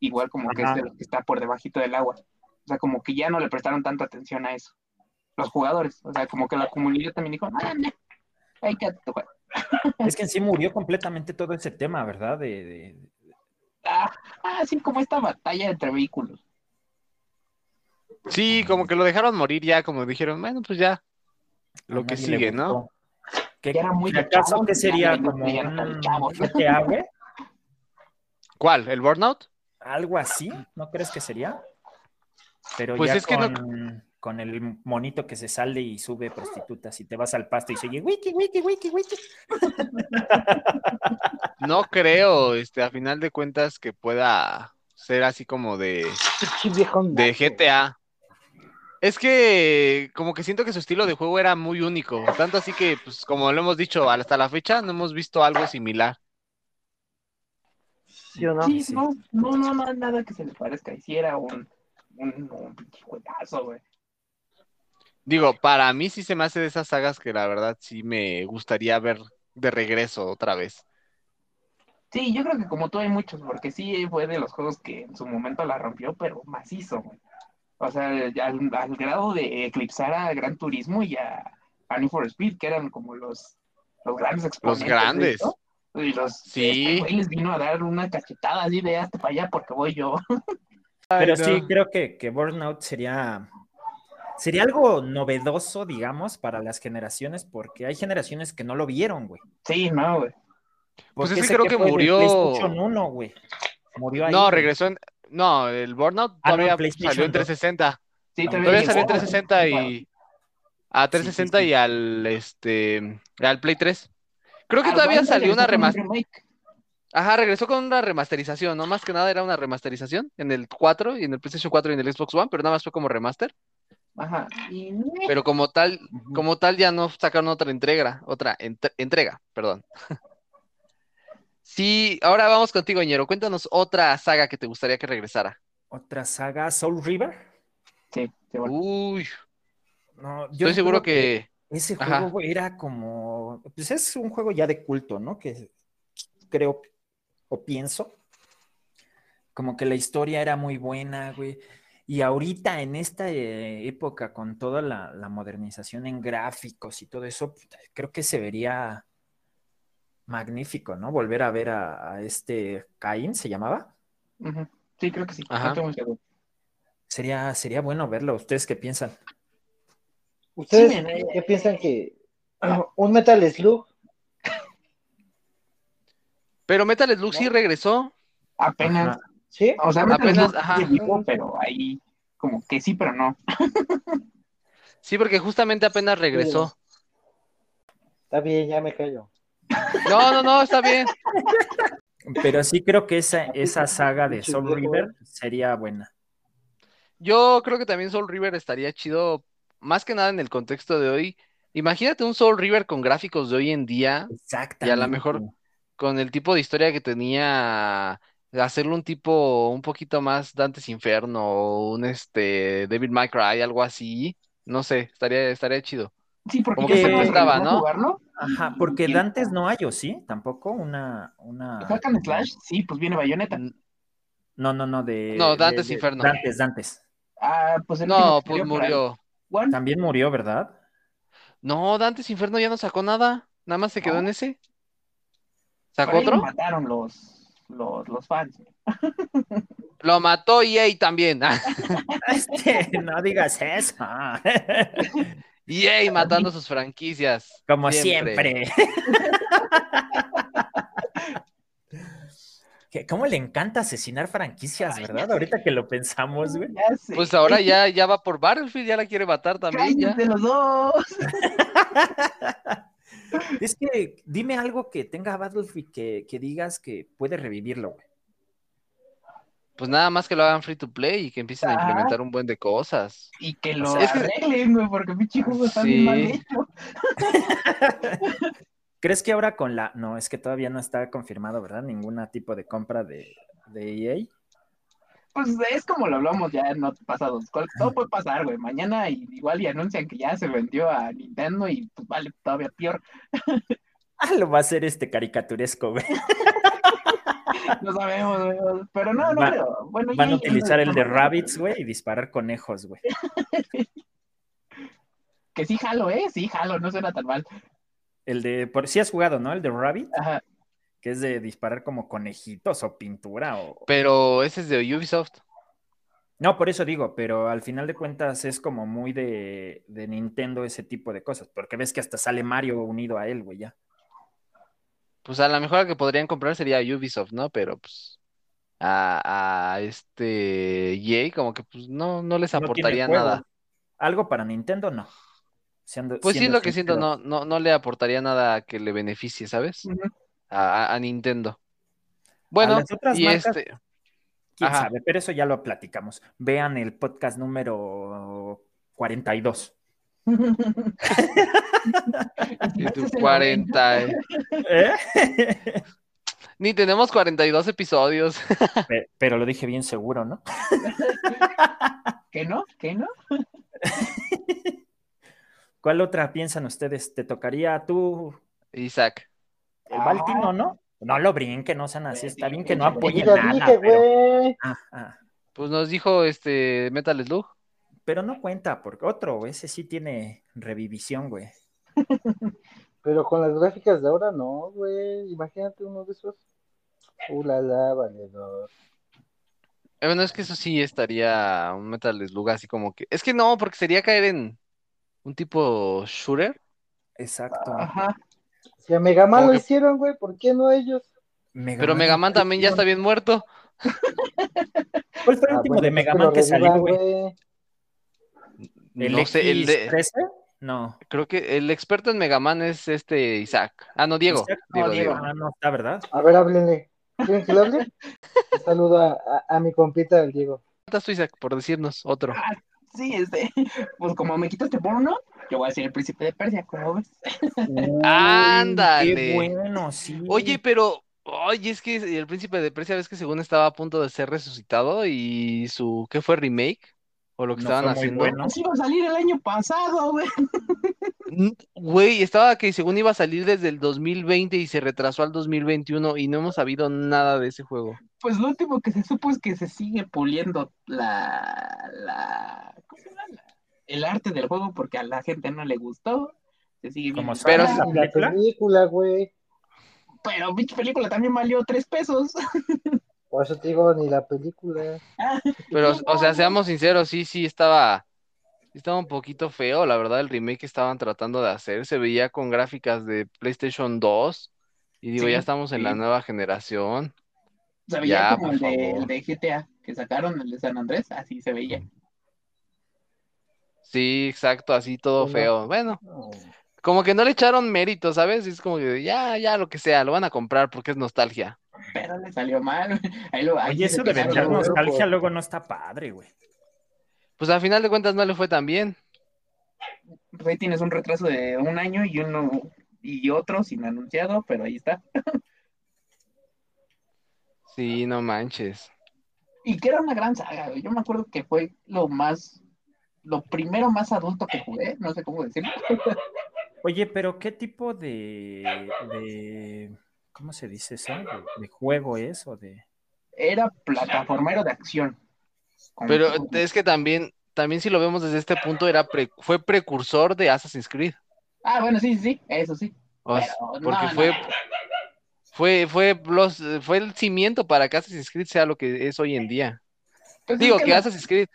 igual como que es de lo que está por debajito del agua. O sea, como que ya no le prestaron tanta atención a eso. Los jugadores, o sea, como que la comunidad también dijo, ah, no, hay que jugar. Es que en sí murió completamente todo ese tema, ¿verdad? De, de- Ah, así como esta batalla entre vehículos. Sí, como que lo dejaron morir ya, como dijeron, bueno, pues ya, lo que sigue, ¿no? gustó. ¿Qué, Que era muy de acaso ya sería como un. GTA, güey? ¿Cuál? ¿El Burnout? Algo así, ¿no crees que sería? Pero Pues ya es que no- con, con el monito que se sale y sube prostitutas y te vas al pasto y se oye wiki, wiki, wiki, wiki. No creo, este, a final de cuentas, que pueda ser así como de, de. GTA. Es que como que siento que su estilo de juego era muy único, tanto así que, pues como lo hemos dicho, hasta la fecha no hemos visto algo similar. ¿Sí o no? Sí, Sí. no, no, no, no, nada que se le parezca. Hiciera un, un, un pinche juegazo, güey. Digo, para mí sí se me hace de esas sagas que la verdad sí me gustaría ver de regreso otra vez. Sí, yo creo que como tú hay muchos, porque sí fue de los juegos que en su momento la rompió, pero macizo, güey. O sea, al, al grado de eclipsar a Gran Turismo y a, a Need for Speed, que eran como los, los grandes exponentes. de grandes. Y los, Sí. este güey les vino a dar una cachetada así de hazte para allá porque voy yo. Pero no. sí, creo que, que Burnout sería, sería algo novedoso, digamos, para las generaciones, porque hay generaciones que no lo vieron, güey. Sí, no, güey. Pues es que ese creo que murió- PlayStation 1, güey. Murió ahí. No, güey. regresó en... No, el Burnout Ah, no, todavía salió en 2. 360. Sí, Todavía Todavía salió en güey. 360 y... A 360 sí. y al, este... Al Play 3. Creo que todavía salió una remaster... remake. Ajá, regresó con una remasterización, ¿no? Más que nada era una remasterización en el 4 y en el PlayStation 4 y en el Xbox One, pero nada más fue como remaster. Ajá. Y Pero como tal, como tal ya no sacaron otra entrega, otra entre- entrega, perdón. Sí, ahora vamos contigo, Ñero. Cuéntanos otra saga que te gustaría que regresara. Otra saga, Soul River. sí, sí, bueno. Uy, No, yo estoy seguro que... Ese juego era como, pues es un juego ya de culto, ¿no? Que creo o pienso, como que la historia era muy buena, güey. Y ahorita en esta eh, época, con toda la, la modernización en gráficos y todo eso, creo que se vería magnífico, ¿no? Volver a ver a, a este Caín, ¿se llamaba? Sí, creo que sí. Ajá. No. Sería, sería bueno verlo. ¿Ustedes qué piensan? ¿Ustedes Sí, qué piensan que un Metal Slug? Pero Metal Slug sí regresó. Apenas. Ajá. ¿Sí? O sea, Metal Apenas, Slug ajá. vivo, pero ahí como que sí, pero no. Sí, porque justamente apenas regresó. Está bien, ya me callo. No, no, no, está bien. Pero sí creo que esa, esa saga de Soul. River sería buena. Yo creo que también Soul River estaría chido, más que nada en el contexto de hoy. Imagínate un Soul River con gráficos de hoy en día, Exactamente. mejor- con el tipo de historia que tenía, hacerlo un tipo un poquito más Dante's Inferno o un este Devil May Cry, algo así. No sé, estaría, estaría chido. Sí, porque Como que se prestaba, ¿no? jugarlo, Ajá, porque Dantes no hay, ¿o sí? Tampoco una, una. Hack and Slash, sí, pues viene Bayonetta. No, no, no, de. No, Dantes de- Inferno. Dantes, Dantes. Ah, pues el No, pues murió. También murió, ¿verdad? No, Dante's Inferno ya no sacó nada, nada más se quedó en ese. ¿Sacó ahí lo otro? mataron los, los, los fans. Lo mató EA también. Este, no digas eso. EA matando sus franquicias. Como siempre. ¿Cómo le encanta asesinar franquicias, verdad? Ahorita que lo pensamos, güey. Ya sé. Pues ahora ya, ya va por Battlefield, ya la quiere matar también. Ya. ¡Cállate los dos! Es que dime algo que tenga Battlefield que, que digas que puede revivirlo, güey. Pues nada más que lo hagan free to play y que empiecen a Ah. implementar un buen de cosas. Y que lo sea, que- arreglen, güey, porque pinche juego está Sí. bien mal hecho. ¿Crees que ahora con la... No, es que todavía no está confirmado, ¿verdad? Ningún tipo de compra de, de EA. Pues es como lo hablamos ya en otros pasados. Todo puede pasar, güey. Mañana y- igual y anuncian que ya se vendió a Nintendo y pues vale todavía peor. Ah, lo va a hacer este caricaturesco, güey. No sabemos, güey. Pero no, no Va- creo. Bueno, Van a utilizar el de Rabbits, güey, y disparar conejos, güey. Que sí jalo, ¿eh? Sí jalo, no suena tan mal. El de... Por si has jugado, ¿no? El de Rabbit, Ajá. Que es de disparar como conejitos o pintura o... Pero ese es de Ubisoft. No, por eso digo, pero al final de cuentas es como muy de, de Nintendo ese tipo de cosas, porque ves que hasta sale Mario unido a él, güey, ya. Pues a lo mejor la que podrían comprar sería Ubisoft, ¿no? Pero pues a, a este EA como que pues no, no les aportaría nada. Algo para Nintendo, no. Siendo- Pues sí lo que siento, no, no, no le aportaría nada que le beneficie, ¿sabes? A, a- a Nintendo. Bueno, las otras y marcas- este, Quién Ajá. sabe, pero eso ya lo platicamos. Vean el podcast número 42. y el 40, eh. ¿Eh? Ni tenemos 42 episodios. Pe- Pero lo dije bien seguro, ¿no? ¿Qué no? ¿Qué no? ¿Cuál otra piensan ustedes? ¿Te tocaría a tú, Isaac. El Baltino, no? No lo brinquen, no sean así. Está bien que no apoyen nada, dije, pero, güey. ah, ah. Pues nos dijo este Metal Slug. pero no cuenta, porque otro, ese sí tiene revivisión, güey. Pero con las gráficas de ahora no, güey. Imagínate uno de esos. Uh, la, la, valedor. Eh, Bueno, es que eso sí estaría un Metal Slug así como que. Es que no, porque sería caer en un tipo shooter. Exacto. Ajá. Si a Megaman lo que- hicieron, güey, ¿por qué no ellos? Mega Pero Man. Mega Man también ya está bien muerto. ¿Cuál fue el Ah, último bueno, de pues Mega que salió, güey? ¿El No sé, el de. X13? No. Creo que el experto en Mega Man es este Isaac. Ah, no, Diego. Isaac, Diego, no, Diego. Diego. Ah, no está, ¿verdad? A ver, háblenle. ¿Quieren que le hable? Un saludo a, a- a mi compita, el Diego. Faltas tú, Isaac, por decirnos otro. Ah, sí, este. Pues como me quitaste por uno, yo voy a ser el príncipe de Persia, como ves. Uy, Ándale. Qué bueno, sí. Oye, pero. Oye, es que el príncipe de Persia, ves que según estaba a punto de ser resucitado y su. ¿Qué fue? ¿Remake? ¿O lo que No estaban haciendo? bueno. Pues iba a salir el año pasado, güey. Güey, estaba que según iba a salir desde el 2020 y se retrasó al 2021 y no hemos sabido nada de ese juego. Pues lo último que se supo es que se sigue puliendo la, la, ¿cómo se llama? La- el arte del juego porque a la gente no le gustó. Se sigue Como mal, ¿La Y la película? película, güey. pero pinche película también valió tres pesos. Por eso te digo, ni la película. Pero, o sea, seamos sinceros, sí, sí estaba, estaba un poquito feo, la verdad, el remake que estaban tratando de hacer. Se veía con gráficas de PlayStation 2 y digo, Sí, ya estamos en la nueva generación. Se veía Ya, como por el de, favor. el de GTA que sacaron, el de San Andrés, así se veía. Sí, exacto, así todo Bueno. feo. Bueno, No. como que no le echaron mérito, ¿sabes? Es como que ya, ya lo que sea, lo van a comprar porque es nostalgia. Pero le salió mal. Ahí lo, ahí Oye, eso de vender nostalgia pues. luego no está padre, güey. Pues al final de cuentas no le fue tan bien. Pues ahí tienes un retraso de un año y uno y otro sin anunciado, pero ahí está. Sí, no manches. Y que era una gran saga, güey. Yo me acuerdo que fue lo más, lo primero más adulto que jugué, no sé cómo decirlo. Oye, pero ¿qué tipo de, de ¿cómo se dice eso? De, de juego es o de Era plataformero de acción. Pero es que también, también si lo vemos desde este punto, era pre- fue precursor de Assassin's Creed. Ah, bueno, sí, sí, sí, eso sí. O sea, porque no. fue, fue, fue los, fue el cimiento para que Assassin's Creed sea lo que es hoy en día. Pues es Digo que Assassin's Creed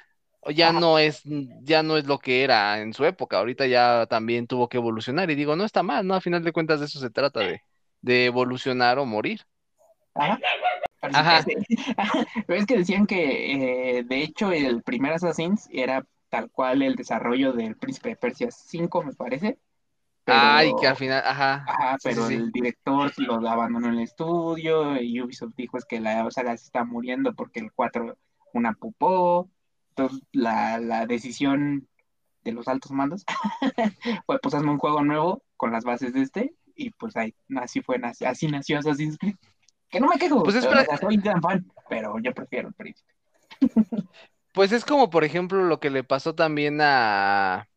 ya Ajá. no es, ya no es lo que era en su época. Ahorita ya también tuvo que evolucionar. Y digo, no está mal, ¿no? A final de cuentas de eso se trata de, de evolucionar o morir. Ajá. Pero Ajá. sí, Pero es que decían que, eh, de hecho, el primer Assassin's era tal cual el desarrollo del Príncipe de Persia 5, me parece. Pero- Ah, y que al final, ajá. Ajá, pero sí, sí. el director lo abandonó en el estudio y Ubisoft dijo es que la saga se está muriendo porque el 4 una pupó. Entonces la, la decisión de los altos mandos fue pues hazme un juego nuevo con las bases de este y pues ahí así fue, así nació Assassin's Creed. Que no me quejo, Pues es o pra- sea, soy gran fan, pero yo prefiero el príncipe. Pues es como, por ejemplo, lo que le pasó también a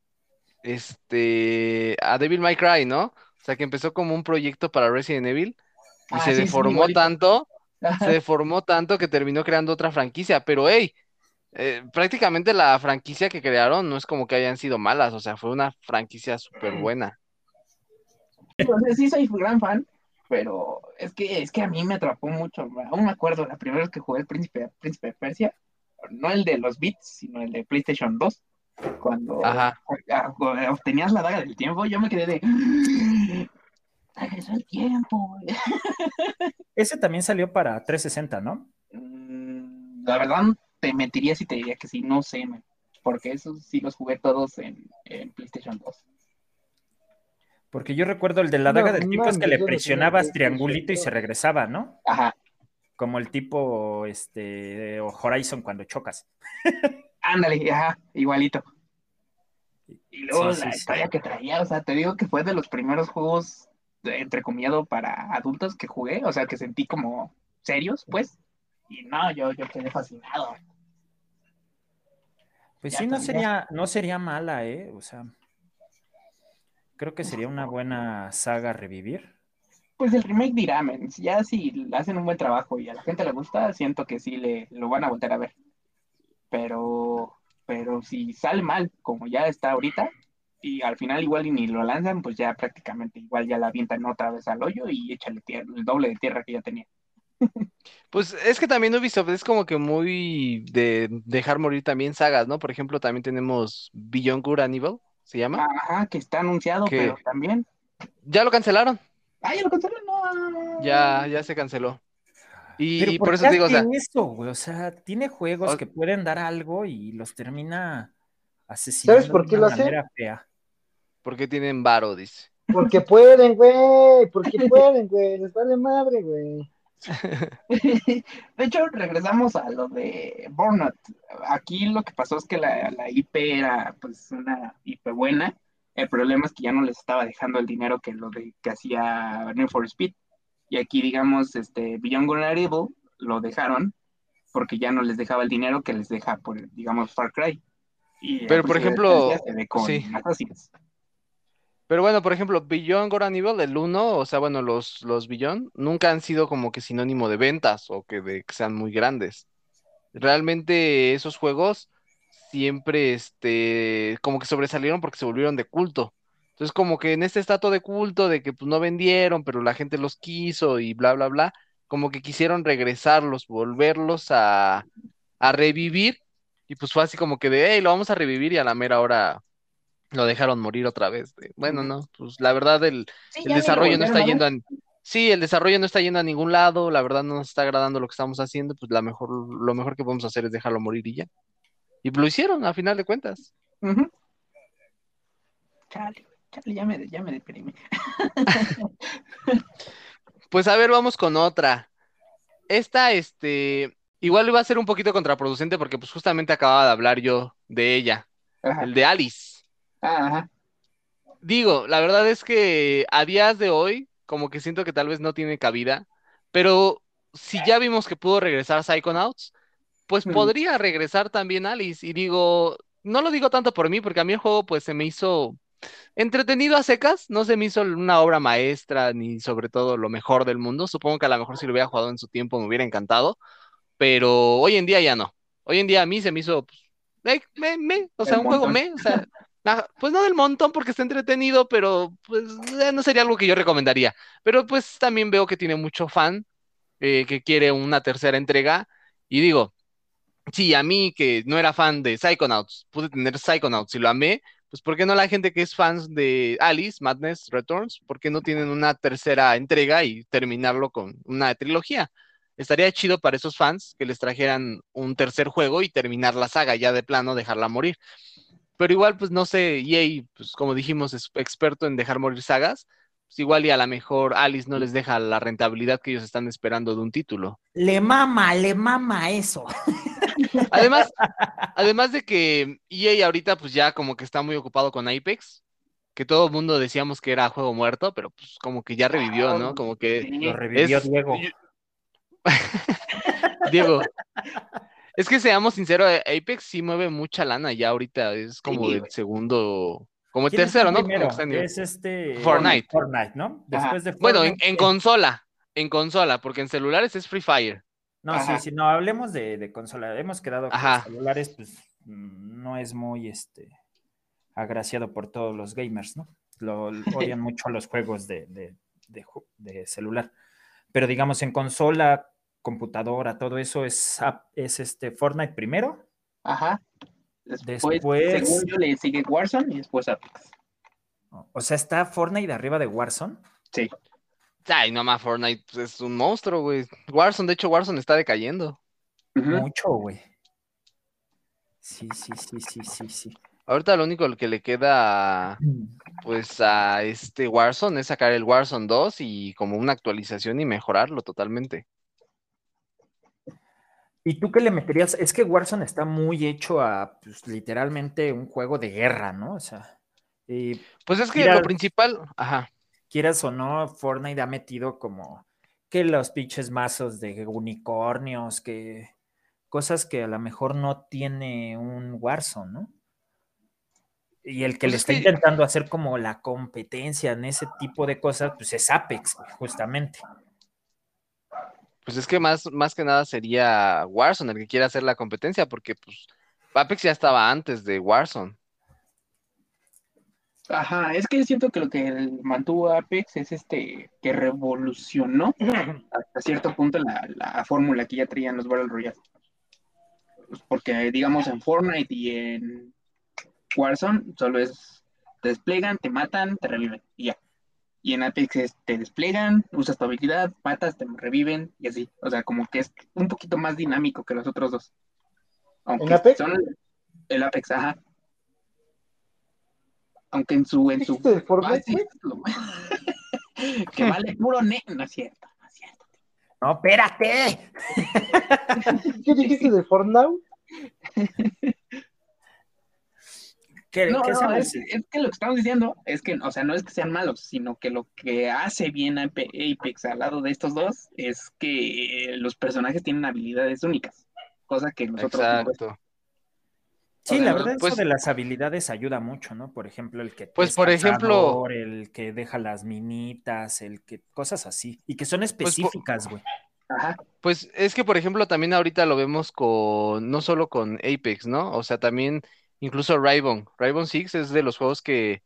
este a Devil May Cry, ¿no? O sea, que empezó como un proyecto para Resident Evil y Ah, se sí, deformó tanto, se deformó tanto que terminó creando otra franquicia. Pero hey, eh, prácticamente la franquicia que crearon no es como que hayan sido malas, o sea, fue una franquicia súper buena. Sea, sí soy gran fan, pero es que, es que a mí me atrapó mucho. Aún me acuerdo la primera vez que jugué el Príncipe, Príncipe de Persia. no el de los bits, sino el de PlayStation 2, cuando Ajá. obtenías la daga del tiempo, yo me quedé de... Regresó el tiempo, güey". Ese también salió para 360, ¿no? Mm, La verdad, te mentiría si te diría que sí, no sé, man, porque esos sí los jugué todos en, en PlayStation 2. Porque yo recuerdo el de la No, daga del tiempo es que le no presionabas triangulito y se regresaba, ¿no? Ajá, Como el tipo este o Horizon cuando chocas. ándale, ajá, igualito. Y luego Sí, la sí. historia que traía, o sea, te digo que fue de los primeros juegos, entrecomillado, para adultos que jugué, o sea, que sentí como serios, pues. Y no, yo, yo quedé fascinado. Pues Ya sí, no sería, no sería mala, ¿eh? O sea, creo que sería una buena saga a revivir. Pues el remake dirá, men, ya si hacen un buen trabajo y a la gente le gusta, siento que sí le, lo van a volver a ver. Pero, pero si sale mal, como ya está ahorita, y al final igual y ni lo lanzan, pues ya prácticamente igual ya la avientan otra vez al hoyo y échale tierra, el doble de tierra que ya tenía. Pues es que también Ubisoft es como que muy de dejar morir también sagas, ¿no? Por ejemplo, también tenemos Beyond Good and Evil, se llama. Ajá, que está anunciado, ¿Qué? pero también. Ya lo cancelaron, ¡Ay, ya lo cancelaron! No. ya, ya se canceló. Y, Pero y ¿por por eso te digo, o sea, eso, güey? O sea, tiene juegos O- que pueden dar algo y los termina asesinando ¿Sabes por de qué una lo hace? manera fea. ¿por qué tienen varo? Dice. Porque pueden, güey. Porque pueden, güey. Les vale madre, güey. De hecho, regresamos a lo de Burnout. Aquí lo que pasó es que la, la IP era pues una IP buena. El problema es que ya no les estaba dejando el dinero que lo de, que hacía Need for Speed. Y aquí, digamos, este Beyond Good and Evil lo dejaron porque ya no les dejaba el dinero que les deja, por, digamos, Far Cry. Y, Pero, pues, por ejemplo, se ve con sí. Assassin's. Pero bueno, por ejemplo, Beyond Good and Evil, el 1, o sea, bueno, los, los nunca han sido como que sinónimo de ventas o que, de, que sean muy grandes. Realmente esos juegos siempre, este, como que sobresalieron porque se volvieron de culto. Entonces, como que en este estatus de culto de que pues no vendieron, pero la gente los quiso y bla, bla, bla, como que quisieron regresarlos, volverlos a, a revivir. Y pues fue así como que de, hey, lo vamos a revivir y a la mera hora lo dejaron morir otra vez. bueno, no, pues la verdad el, Sí, desarrollo no está yendo a... Sí, el desarrollo no está yendo a ningún lado, la verdad no nos está agradando lo que estamos haciendo, pues la mejor, lo mejor que podemos hacer es dejarlo morir y ya. Y lo hicieron, a final de cuentas. Chale, chale, ya me, ya me deprimí. Pues a ver, vamos con otra. Esta, este, igual iba a ser un poquito contraproducente porque pues justamente acababa de hablar yo de ella, Ajá. el de Alice. Ajá. Digo, la verdad es que a días de hoy, como que siento que tal vez no tiene cabida, pero si ya vimos que pudo regresar Psychonauts, pues podría regresar también Alice. Y digo, no lo digo tanto por mí, porque a mí el juego pues se me hizo entretenido a secas, no se me hizo una obra maestra ni sobre todo lo mejor del mundo. Supongo que a lo mejor si lo hubiera jugado en su tiempo me hubiera encantado, pero hoy en día ya no. Hoy en día a mí se me hizo, pues, me, me, o sea, El un juego me, o sea, Ajá, Pues no del montón porque está entretenido, pero pues eh, no sería algo que yo recomendaría. Pero pues también veo que tiene mucho fan eh, que quiere una tercera entrega. Y digo, sí, a mí que no era fan de Psychonauts, pude tener Psychonauts y lo amé, pues ¿por qué no la gente que es fan de Alice, Madness Returns, por qué no tienen una tercera entrega y terminarlo con una trilogía? Estaría chido para esos fans que les trajeran un tercer juego y terminar la saga, ya de plano dejarla morir. Pero igual, pues no sé, EA, pues como dijimos, es experto en dejar morir sagas. Pues igual y a lo mejor Alice no les deja la rentabilidad que ellos están esperando de un título. Le mama, le mama eso. Además, además de que EA ahorita pues ya como que está muy ocupado con Apex, que todo el mundo decíamos que era juego muerto, pero pues como que ya revivió, ¿no? Como que. Lo revivió es- Diego. Diego, es que seamos sinceros, eh, Apex sí mueve mucha lana ya ahorita, es como Sí, el segundo, como el ¿Quién es tercero, el ¿no? Como Es este Fortnite. Fortnite, ¿no? Después de Bueno, en, Fortnite, en ¿quién? consola, en consola, porque en celulares es Free Fire. No, Ajá. sí, sí, no, hablemos de, de consola. Hemos quedado que los celulares, pues, mm, no es muy este agraciado por todos los gamers, ¿no? Lo, odian mucho los juegos de, de- de ju- de celular. Pero digamos, en consola, computadora, todo eso es, es este Fortnite primero. Ajá. Después, Después- según yo, le sigue Warzone y después Apex. O sea, está Fortnite arriba de Warzone. Sí. Ay, no más, Fortnite es un monstruo, güey. Warzone, de hecho, Warzone está decayendo. Mucho, güey. Sí, sí, sí, sí, sí, sí. Ahorita lo único que le queda, pues, a este Warzone es sacar el Warzone 2 y como una actualización y mejorarlo totalmente. ¿Y tú qué le meterías? Es que Warzone está muy hecho a, pues, literalmente un juego de guerra, ¿no? O sea, y Pues es que lo principal, ajá. quieras o no, Fortnite ha metido como que los pinches mazos de unicornios, que cosas que a lo mejor no tiene un Warzone, ¿no? Y el que Pues le es está que- intentando hacer como la competencia en ese tipo de cosas, pues es Apex, justamente. Pues es que más, más que nada sería Warzone el que quiera hacer la competencia, porque pues Apex ya estaba antes de Warzone. Ajá, es que siento que lo que mantuvo a Apex es este que revolucionó hasta cierto punto la, la fórmula que ya traían los Battle Royale. Pues porque digamos en Fortnite y en Warzone solo es te desplegan, te matan, te reviven y ya. Y en Apex es te desplegan, usas tu habilidad, matas, te reviven y así. O sea, como que es un poquito más dinámico que los otros dos. Aunque ¿En Apex? son el Apex, ajá. Aunque en su en su ¿Dijiste de Fortnite, base lo- que vale puro ne, no es cierto, no es cierto. No, espérate. ¿Qué dijiste de Fortnite? ¿Qué, No, qué no, se me- es, es que lo que estamos diciendo es que, o sea, no es que sean malos, sino que lo que hace bien a Ape- Apex al lado de estos dos es que los personajes tienen habilidades únicas, cosa que los otros no. Exacto. Sí, O sea, la verdad, pues- eso de las habilidades ayuda mucho, ¿no? Por ejemplo, el que Pues, es por ejemplo- cazador, el que deja las minitas, el que cosas así, y que son Pues, específicas, güey. Ajá, Pues es que, por ejemplo, también ahorita lo vemos con, no solo con Apex, ¿no? O sea, también incluso Rainbow. Rainbow Six es de los juegos que,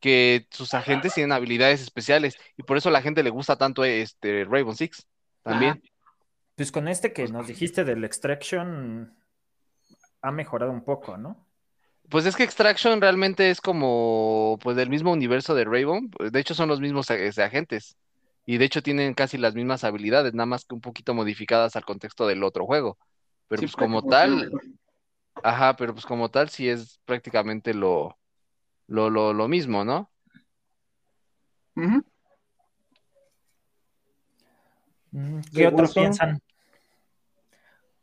que sus agentes tienen habilidades especiales y por eso a la gente le gusta tanto este Rainbow Six también. Pues con este que nos dijiste del Extraction ha mejorado un poco, ¿no? Pues es que Extraction realmente es como, pues del mismo universo de Rainbow. De hecho, son los mismos este, agentes y de hecho tienen casi las mismas habilidades, nada más que un poquito modificadas al contexto del otro juego. Pero sí, pues como tal. Ajá, pero pues como tal sí es prácticamente lo, lo, lo, lo mismo, ¿no? Ujú. Mm, ¿De ¿Qué otro Warzone? piensan?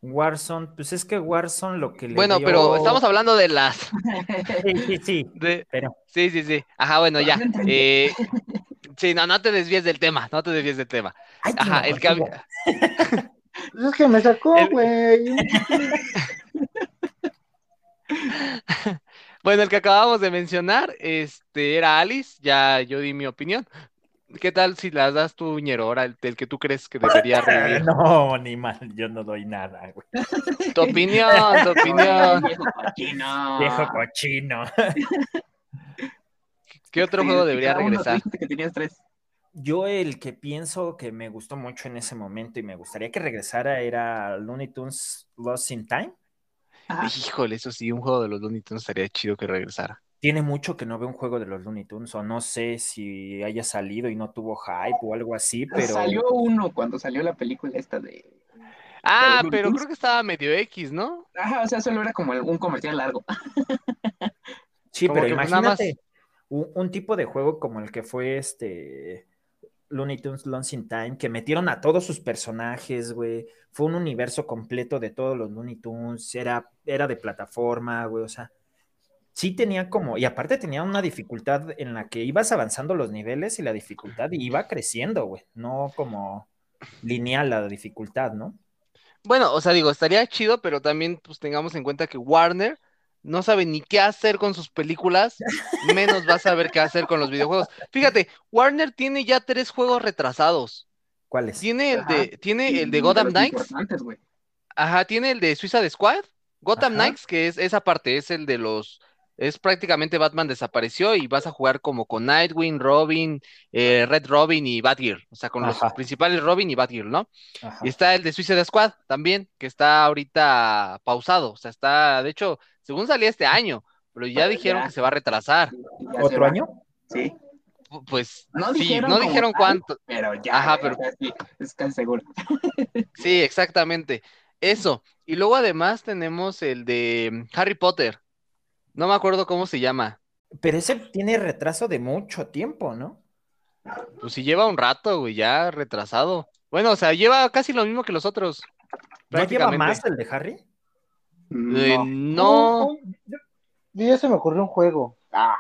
Warzone, pues es que Warzone lo que le Bueno, dio- pero estamos hablando de las... Sí, sí, sí, De... pero Sí, sí, sí. Ajá, bueno, ya. Eh, sí, no, no te desvíes del tema, no te desvíes del tema. Ay, Ajá, el cambio... Pues es que me sacó, El- güey. Bueno, el que acabamos de mencionar, este, era Alice, ya yo di mi opinión. ¿Qué tal si las das tú, Ñero, ahora el, el que tú crees que debería revivir? No, ni mal, yo no doy nada, güey. Tu opinión, tu opinión. Viejo cochino. Viejo cochino. ¿Qué otro Sí, juego debería regresar? dijiste que tenías tres. Yo el que pienso que me gustó mucho en ese momento y me gustaría que regresara era Looney Tunes Lost in Time. Ajá. Híjole, eso sí, un juego de los Looney Tunes estaría chido que regresara. Tiene mucho que no veo un juego de los Looney Tunes, o no sé si haya salido y no tuvo hype o algo así, pero Salió uno cuando salió la película esta de... Ah, pero Tunes? creo que estaba medio X, ¿no? Ajá, o sea, solo era como un comercial largo. sí, como pero pues, nada más- imagínate un, un tipo de juego como el que fue este Looney Tunes Lost in Time, que metieron a todos sus personajes, güey. Fue un universo completo de todos los Looney Tunes, era, era de plataforma, güey, o sea. Sí tenía como, y aparte tenía una dificultad en la que ibas avanzando los niveles y la dificultad iba creciendo, güey, no como lineal la dificultad, ¿no? Bueno, o sea, digo, estaría chido, pero también pues tengamos en cuenta que Warner no sabe ni qué hacer con sus películas, menos va a saber qué hacer con los videojuegos. Fíjate, Warner tiene ya tres juegos retrasados. ¿Cuáles? Tiene el Ajá. de, tiene el de Gotham Knights, ajá, tiene el de Suicide Squad, Gotham Ajá. Knights, que es esa parte, es el de los Es prácticamente Batman desapareció y vas a jugar como con Nightwing, Robin, eh, Red Robin y Batgirl. O sea, con los principales Robin y Batgirl, ¿no? Ajá. Y está el de Suicide Squad también, que está ahorita pausado. O sea, está, de hecho, según salía este año, pero ya dijeron ya. que se va a retrasar. ¿Otro año? Sí, Pu- Pues No sí, dijeron no dijeron tal. cuánto. pero ya. Ajá, pero- es casi seguro. Sí, exactamente. Eso. Y luego además tenemos el de mm, Harry Potter. No me acuerdo cómo se llama. Pero ese tiene retraso de mucho tiempo, ¿no? Pues sí lleva un rato, güey, ya retrasado. Bueno, o sea, lleva casi lo mismo que los otros. ¿No lleva más el de Harry? Eh, No. no. Yo, yo ya se me ocurrió un juego. Ah,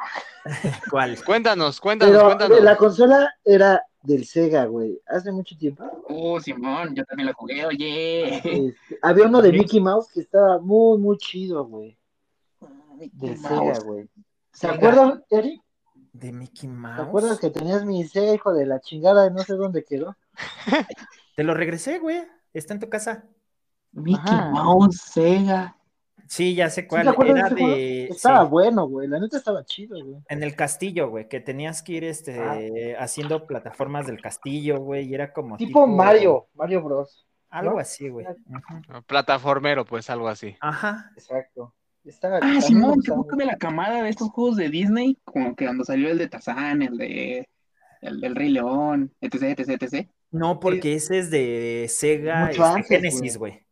¿Cuál? Cuéntanos, cuéntanos, Pero cuéntanos. la consola era del Sega, güey. Hace mucho tiempo. oh, Simón, yo también lo jugué, oye. Este, había uno de. Mickey Mouse que estaba muy, muy chido, güey. Mickey Del Mouse. Sega, güey. ¿Te Sega. acuerdas, Eric? ¿De Mickey ¿Te Mouse? acuerdas que tenías mi Sega, hijo de la chingada, y no sé dónde quedó? Te lo regresé, güey. Está en tu casa. Mickey Ajá. Mouse, Sega. Sí, ya sé ¿Sí cuál. Era de. Estaba sí, bueno, güey. La neta estaba chido, güey. en el castillo, güey, que tenías que ir este, haciendo plataformas del castillo, güey, y era como. Tipo Mario, Mario Bros. Algo ¿no? así, güey. Ujú. Plataformero, pues algo así. Ajá. Exacto. Estaba, Ah, Simón, que poco de la camada de estos juegos de Disney, como que cuando salió el de Tarzán, el de el del Rey León, etc, etc, etc. No, porque ese es de Sega este, Genesis, güey.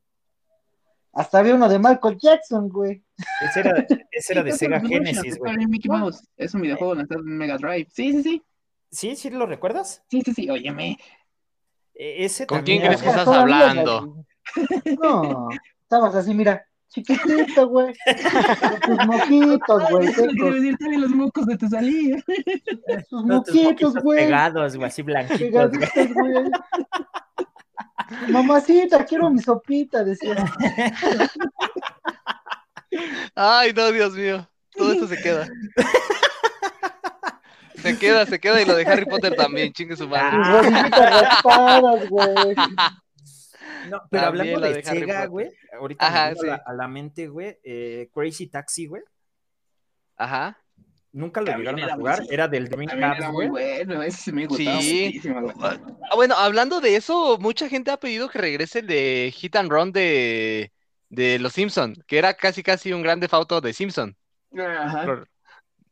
Hasta había uno de Michael Jackson, güey. Ese era, ese era de Sega Genesis, güey. Mickey Mouse. Es un videojuego lanzado en Mega Drive. Sí, sí, sí. ¿Sí? ¿Sí lo recuerdas? Sí, sí, sí. Óyeme. E- Ese ¿Con quién crees que estás hablando? No, estabas así, mira, chiquitito, güey. Con tus moquitos, güey. Quiero decir, los mocos de tu salida. Tus moquitos, güey. pegados, güey, así blanquitos. Pegaditos, güey. Mamacita, quiero mi sopita, decía. Ay, no, Dios mío. Todo esto se queda. Se queda, se queda y lo de Harry Potter también, chingue su madre. Rodillitas raspadas, güey. No, pero También hablando la de, de Harry Sega, Potter. güey, ahorita Ajá, me vino a, la, sí. a la mente, güey, eh, Crazy Taxi, güey. Ajá. Nunca lo También llegaron a jugar, era del Dreamcast, era muy güey. bueno. Ese sí me gustaba Sí. Ah, bueno, hablando de eso, mucha gente ha pedido que regrese el de Hit and Run de, de los Simpson, que era casi casi un grande auto de Simpson. Ajá. ¿Lo,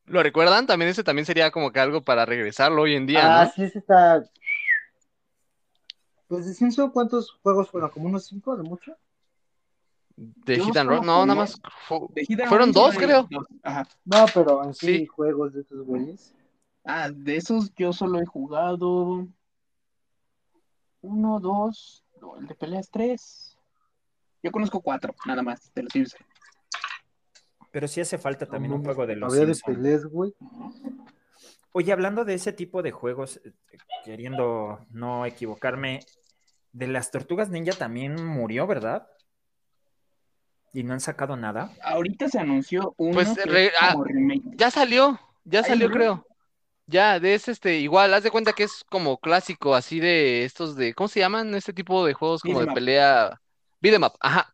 lo recuerdan? También ese también sería como que algo para regresarlo hoy en día, Ah, ¿no? sí, ese está. Pues de Simpson, ¿cuántos juegos fueron? ¿Como unos cinco de mucho? De Hit and Run, no, nada más. fu- Fueron dos, creo. dos. Ajá. No, pero en sí, Sí. juegos de esos güeyes. Ah, de esos yo solo he jugado uno, dos, no, el de peleas tres. Yo conozco cuatro, nada más, de los Simpsons. Pero sí hace falta también un juego de los Había de peleas, güey. Oye, hablando de ese tipo de juegos, eh, queriendo no equivocarme, de las Tortugas Ninja también murió, ¿verdad? Y no han sacado nada. Ahorita se anunció uno Pues, que re- es ah, como remake. Ya salió, ya salió, creo. Ya, de ese, este, igual, haz de cuenta que es como clásico, así de estos de, ¿cómo se llaman? Este tipo de juegos como de pelea. Beat'em up, ajá.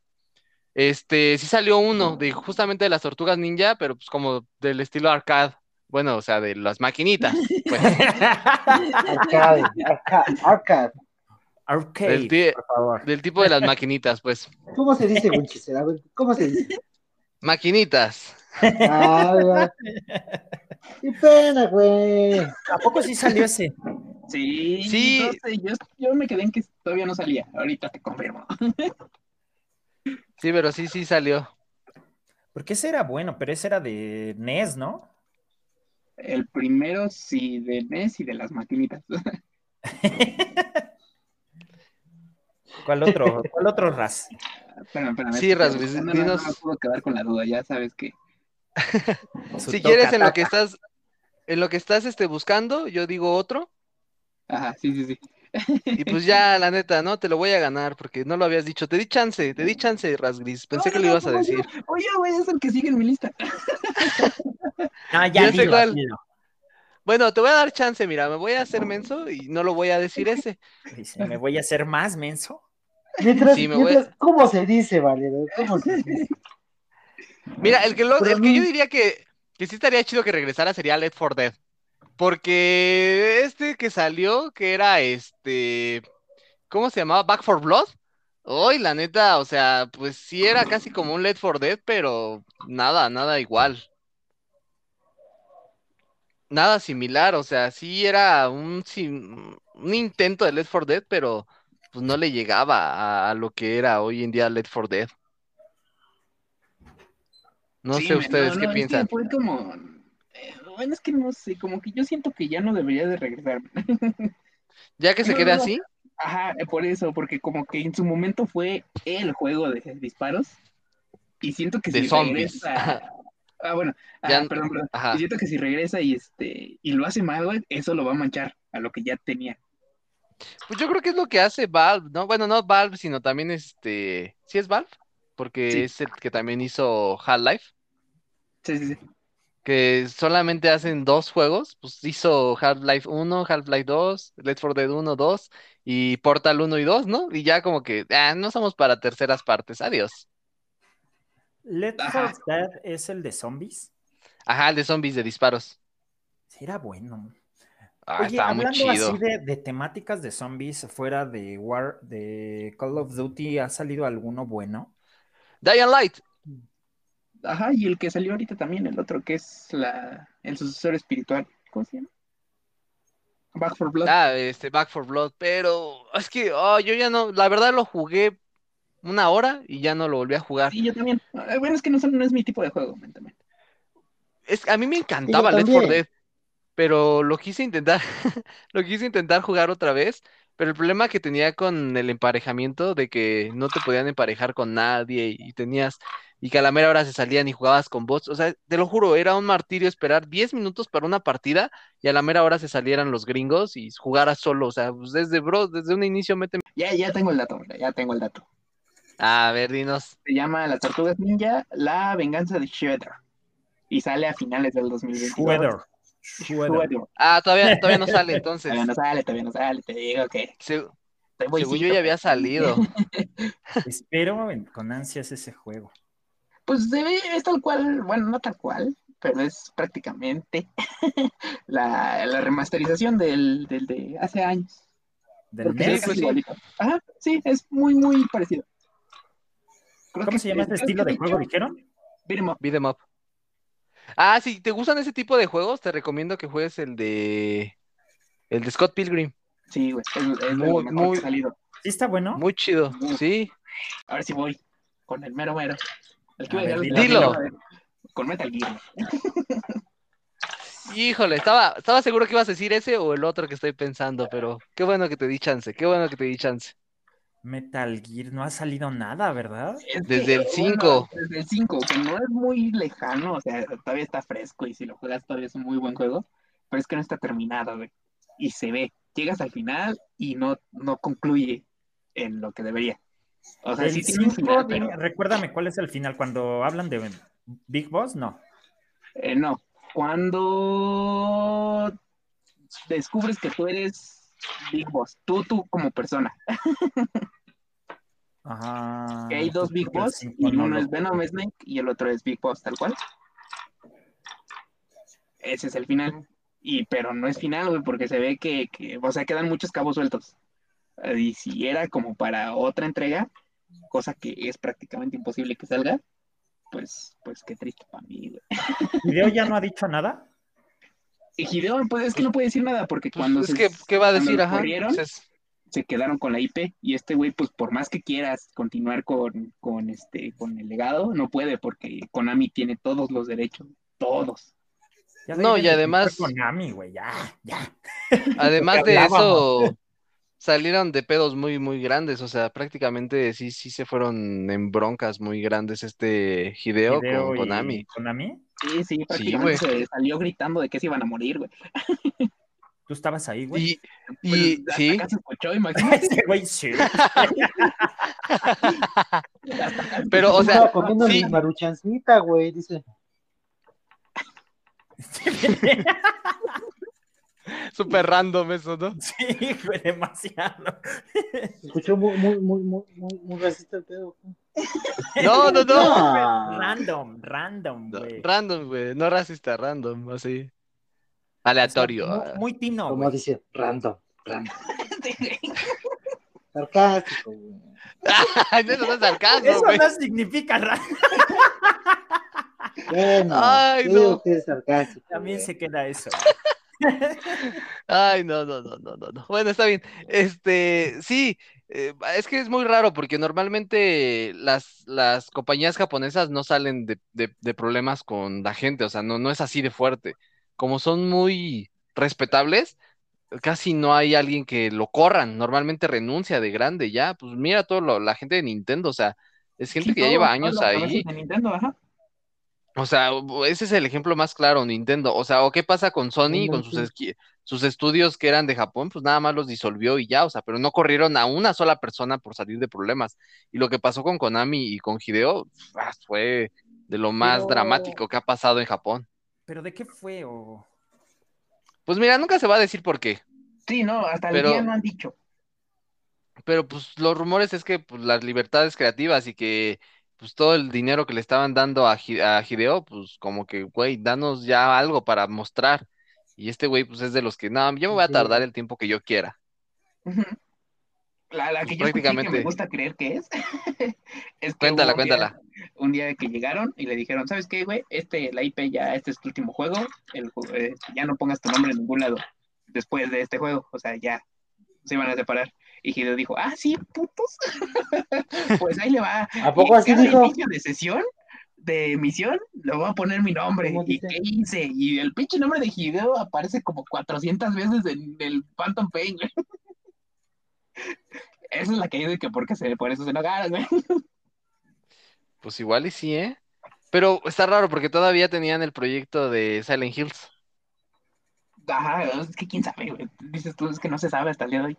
Este, sí salió uno de justamente de las Tortugas Ninja, pero pues como del estilo arcade. Bueno, o sea, de las maquinitas. Pues, Arcade, arcade, arcade. Arcade, Del tí- por favor. del tipo de las maquinitas, pues. ¿Cómo se dice, Winchester? A ver, ¿cómo se dice? Maquinitas. Ah, güey. Qué pena, güey. ¿A poco sí salió ese? Sí, Sí. no sé, yo, yo me quedé en que todavía no salía. Ahorita te confirmo. Sí, pero sí, sí salió. Porque ese era bueno, pero ese era de NES, ¿no? El primero sí, de NES y de las maquinitas. ¿Cuál otro? ¿Cuál otro? Espérame, espérame, Sí, Rasmus, no, no, no me puedo quedar con la duda, ya sabes que. Si quieres, en lo que estás, en lo que estás este, buscando, yo digo otro. Ajá, sí, sí, sí. Y pues ya, la neta, ¿no? Te lo voy a ganar porque no lo habías dicho. Te di chance, te di chance, Rasgris. Pensé No, que no, lo no, ibas a no, decir. no. Oye, güey, es el que sigue en mi lista. Ah, Ya ya, sé dilo, cuál. dilo. Bueno, te voy a dar chance, mira, me voy a hacer menso y no lo voy a decir ese. Dice, ¿me voy a hacer más menso? Mientras, Sí, me voy a- mientras- ¿cómo se dice, Valerio? ¿Cómo se dice? Mira, el que, lo- el que yo diría que, que sí estaría chido que regresara sería Left 4 Dead. Porque este que salió, que era este, ¿cómo se llamaba? Back 4 Blood. Hoy, la neta, o sea, pues sí era casi como un Left 4 Dead, pero nada, nada igual. Nada similar, o sea, sí era un, un intento de Left 4 Dead, pero pues no le llegaba a, a lo que era hoy en día Left 4 Dead. No Sí, sé ustedes no, qué no, es que piensan. fue como. eh, bueno, es que no sé, como que yo siento que ya no debería de regresar. Ya que se No, quede así, Ajá, eh, por eso, porque como que en su momento fue el juego de disparos. Y siento que De si zombies. regresa. Ah, bueno, ah, Ya- perdón, perdón. ajá. Siento que si regresa y este y lo hace mal, güey, eso lo va a manchar a lo que ya tenía. Pues yo creo que es lo que hace Valve, ¿no? Bueno, no Valve, sino también este. ¿Sí es Valve? Porque Sí. es el que también hizo Half-Life, Sí, sí, sí. que solamente hacen dos juegos. Pues hizo Half-Life 1, Half-Life 2, Left 4 Dead 1, 2 y Portal 1 y 2, ¿no? Y ya como que, ah, no somos para terceras partes, adiós. Let Ajá. 4 Dead es el de zombies. Ajá, el de zombies de disparos. Sí, era bueno. Ah, Oye, estaba muy hablando chido. así de, de temáticas de zombies fuera de War, de Call of Duty, ¿ha salido alguno bueno? Dying Light. Ajá, y el que salió ahorita también, el otro, que es la, el sucesor espiritual. ¿Cómo se llama? Back for Blood. Ah, este, Back 4 Blood, pero es que oh, yo ya no, la verdad lo jugué una hora y ya no lo volví a jugar. Sí, yo también. Eh, Bueno, es que no, es mi tipo de juego, men, también. Es, a mí me encantaba Left 4 también. Dead, pero lo quise intentar, lo quise intentar jugar otra vez, pero el problema que tenía con el emparejamiento de que no te podían emparejar con nadie y tenías, y que a la mera hora se salían y jugabas con bots, o sea, te lo juro, era un martirio esperar 10 minutos para una partida y a la mera hora se salieran los gringos y jugaras solo, o sea, pues desde, bro, desde un inicio mete... Ya, ya tengo el dato, mira, ya tengo el dato. A ver, dinos. Se llama Las Tortugas Ninja, La Venganza de Shredder. Y sale a finales del 2022. Shredder. Shredder. Shredder. Ah, todavía, todavía no sale, entonces. Todavía no sale, todavía no sale, te digo que Se- según yo ya había salido. Espero con ansias ese juego. Pues se ve, es tal cual, bueno, no tal cual, pero es prácticamente la, la remasterización del, del de hace años. Del Porque Sí, NES. es pues sí. Ajá, sí, es muy, muy parecido. Creo ¿Cómo que- se llama ese creo estilo de juego, dijeron? beat 'em up. Beat 'em up. Ah, si te gustan ese tipo de juegos, te recomiendo que juegues el de el de Scott Pilgrim. Sí, güey, es, Muy, mejor muy- que salido. Sí está bueno. Muy chido, Muy. sí. A ver si voy con el mero mero. El que A ver, el dilo. primero, Con Metal Gear. Híjole, estaba, estaba seguro que ibas a decir ese o el otro que estoy pensando, pero qué bueno que te di chance, qué bueno que te di chance. Metal Gear no ha salido nada, ¿verdad? Es Desde que, el bueno, 5. desde el 5, que no es muy lejano, o sea, todavía está fresco y si lo juegas todavía es un muy buen juego, pero es que no está terminado, güey. Y se ve, llegas al final y no, no concluye en lo que debería. O sea, El sí tiene un 5, final, dime, pero recuérdame cuál es el final. Cuando hablan de Big Boss, no. eh, no. Cuando descubres que tú eres Big Boss, tú, tú como persona, Ajá. que hay dos Big Boss y no uno es Venom. Snake y el otro es Big Boss, tal cual. Ese es el final. Y, pero no es final, güey, porque se ve que, que, o sea, quedan muchos cabos sueltos. Y si era como para otra entrega, cosa que es prácticamente imposible que salga, pues, pues qué triste para mí, güey. ¿Video ya no ha dicho nada? Y Hideo, pues es que no puede decir nada, porque Pues, cuando es se, que, ¿qué va a cuando decir? lo Ajá. corrieron, pues es- se quedaron con la IP, y este güey, pues por más que quieras continuar con, con este, con el legado, no puede, porque Konami tiene todos los derechos, todos. Ya No, y de además- culpar Konami, güey, ya, ya. Además de eso, salieron de pedos muy, muy grandes. O sea, prácticamente sí, sí se fueron en broncas muy grandes este Hideo Hideo con Konami. Konami. Sí, sí, prácticamente se salió gritando de que se iban a morir, güey. Tú estabas ahí, güey. Y, Pues, y hasta sí, acá se escuchó, imagínate. Ese güey, sí. hasta acá se Pero, o sea, Estaba comiendo sí. mi maruchancita, güey, dice. súper random eso, ¿no? Sí, güey, demasiado. Se escuchó muy, muy, muy, muy, muy, muy racista el pedo. No, no, no. No. Random, random, No, güey. Random, güey. No racista, random, así. Aleatorio. Muy, muy tino, Como dice, random, random. Sarcástico, güey. Eso no es sarcasmo, Eso no significa random. Bueno, Ay, no. que es sarcástico. También se queda eso. Ay, no, no, no, no, no, no. Bueno, está bien. Este, sí, eh, es que es muy raro porque normalmente las, las compañías japonesas no salen de, de- de problemas con la gente, o sea, no, no es así de fuerte. Como son muy respetables, casi no hay alguien que lo corran. Normalmente renuncia de grande ya. Pues mira todo lo- la gente de Nintendo, o sea, es gente Sí, que ya lleva años ahí. de Nintendo, ajá. O sea, ese es el ejemplo más claro, Nintendo. O sea, ¿o qué pasa con Sony, con sus, sus estudios que eran de Japón? Pues nada más los disolvió y ya, o sea, pero no corrieron a una sola persona por salir de problemas. Y lo que pasó con Konami y con Hideo ah, fue de lo más Pero- dramático que ha pasado en Japón. ¿Pero de qué fue? O... Pues mira, nunca se va a decir por qué, Sí, no, hasta el día no han dicho. pero pues los rumores es que pues, las libertades creativas y que pues todo el dinero que le estaban dando a, Hi- a Hideo, pues como que, güey, danos ya algo para mostrar. Y este güey, pues es de los que, no, yo me voy a tardar el tiempo que yo quiera. La, Pues que yo que prácticamente- me gusta creer que es, es que Cuéntala, un día- cuéntala. un día que llegaron y le dijeron, ¿sabes qué, güey? Este, la IP ya, este es tu último juego, el, eh, ya no pongas tu nombre en ningún lado después de este juego, o sea, ya se iban a separar. Y Hideo dijo, ah, sí, putos. pues ahí le va. ¿A poco Y así cada dijo? inicio de sesión, de emisión, le voy a poner mi nombre. ¿Cómo ¿Y dice? qué hice? Y el pinche nombre de Hideo aparece como 400 veces en el Phantom Pain, güey. Esa es la que dice que porque se, por eso se enojaron, güey. Pues igual y sí, ¿eh? Pero está raro porque todavía tenían el proyecto de Silent Hills. Ajá, es que quién sabe, güey. Dices tú, es que no se sabe hasta el día de hoy.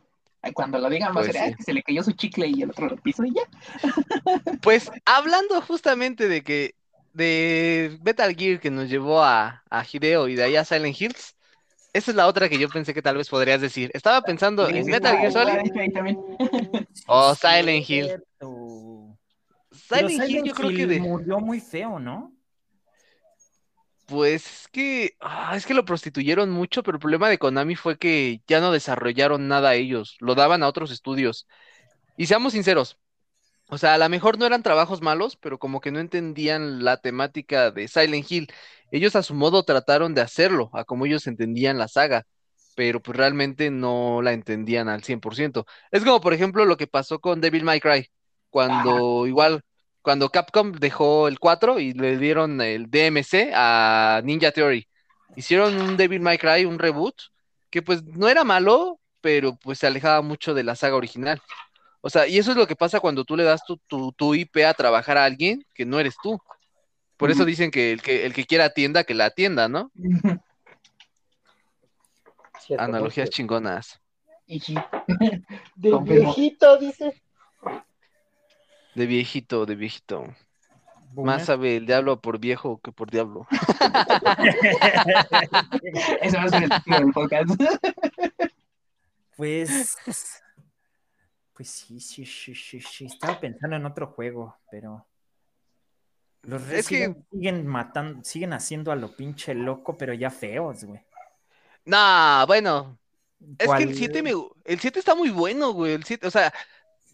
Cuando lo digan va a Pues ser, "Ay, sí. que se le cayó su chicle y el otro lo piso y ya. Pues hablando justamente de que de Metal Gear que nos llevó a, a Hideo y de ahí a Silent Hills, esa es la otra que yo pensé que tal vez podrías decir. Estaba pensando Sí, en sí, Metal Gear Solid, también. Oh, Silent Hill. Silent Hill yo creo que de, murió muy feo, ¿no? Pues es que, ah, es que lo prostituyeron mucho, pero el problema de Konami fue que ya no desarrollaron nada ellos, lo daban a otros estudios. Y seamos sinceros, o sea, a lo mejor no eran trabajos malos, pero como que no entendían la temática de Silent Hill. Ellos a su modo trataron de hacerlo, a como ellos entendían la saga, pero pues realmente no la entendían al 100%. Es como, por ejemplo, lo que pasó con Devil May Cry, cuando igual, cuando Capcom dejó el 4 y le dieron el DMC a Ninja Theory. Hicieron un Devil May Cry, un reboot, que pues no era malo, pero pues se alejaba mucho de la saga original. O sea, y eso es lo que pasa cuando tú le das tu, tu, tu IP a trabajar a alguien que no eres tú. Por eso dicen que el que, el que quiera atienda, que la atienda, ¿no? Cierto, Analogías chingonas. Y sí. De Confirmo. viejito, dice. De viejito, de viejito. Más sabe el diablo por viejo que por diablo. Eso va a ser el título del podcast. Pues. Pues sí, sí, sí, sí, sí. Estaba pensando en otro juego, pero. Los Es que- Resident siguen matando, siguen haciendo a lo pinche loco, pero ya feos, güey. Nah, bueno, es que el 7 me, el 7 está muy bueno, güey. El 7, o sea,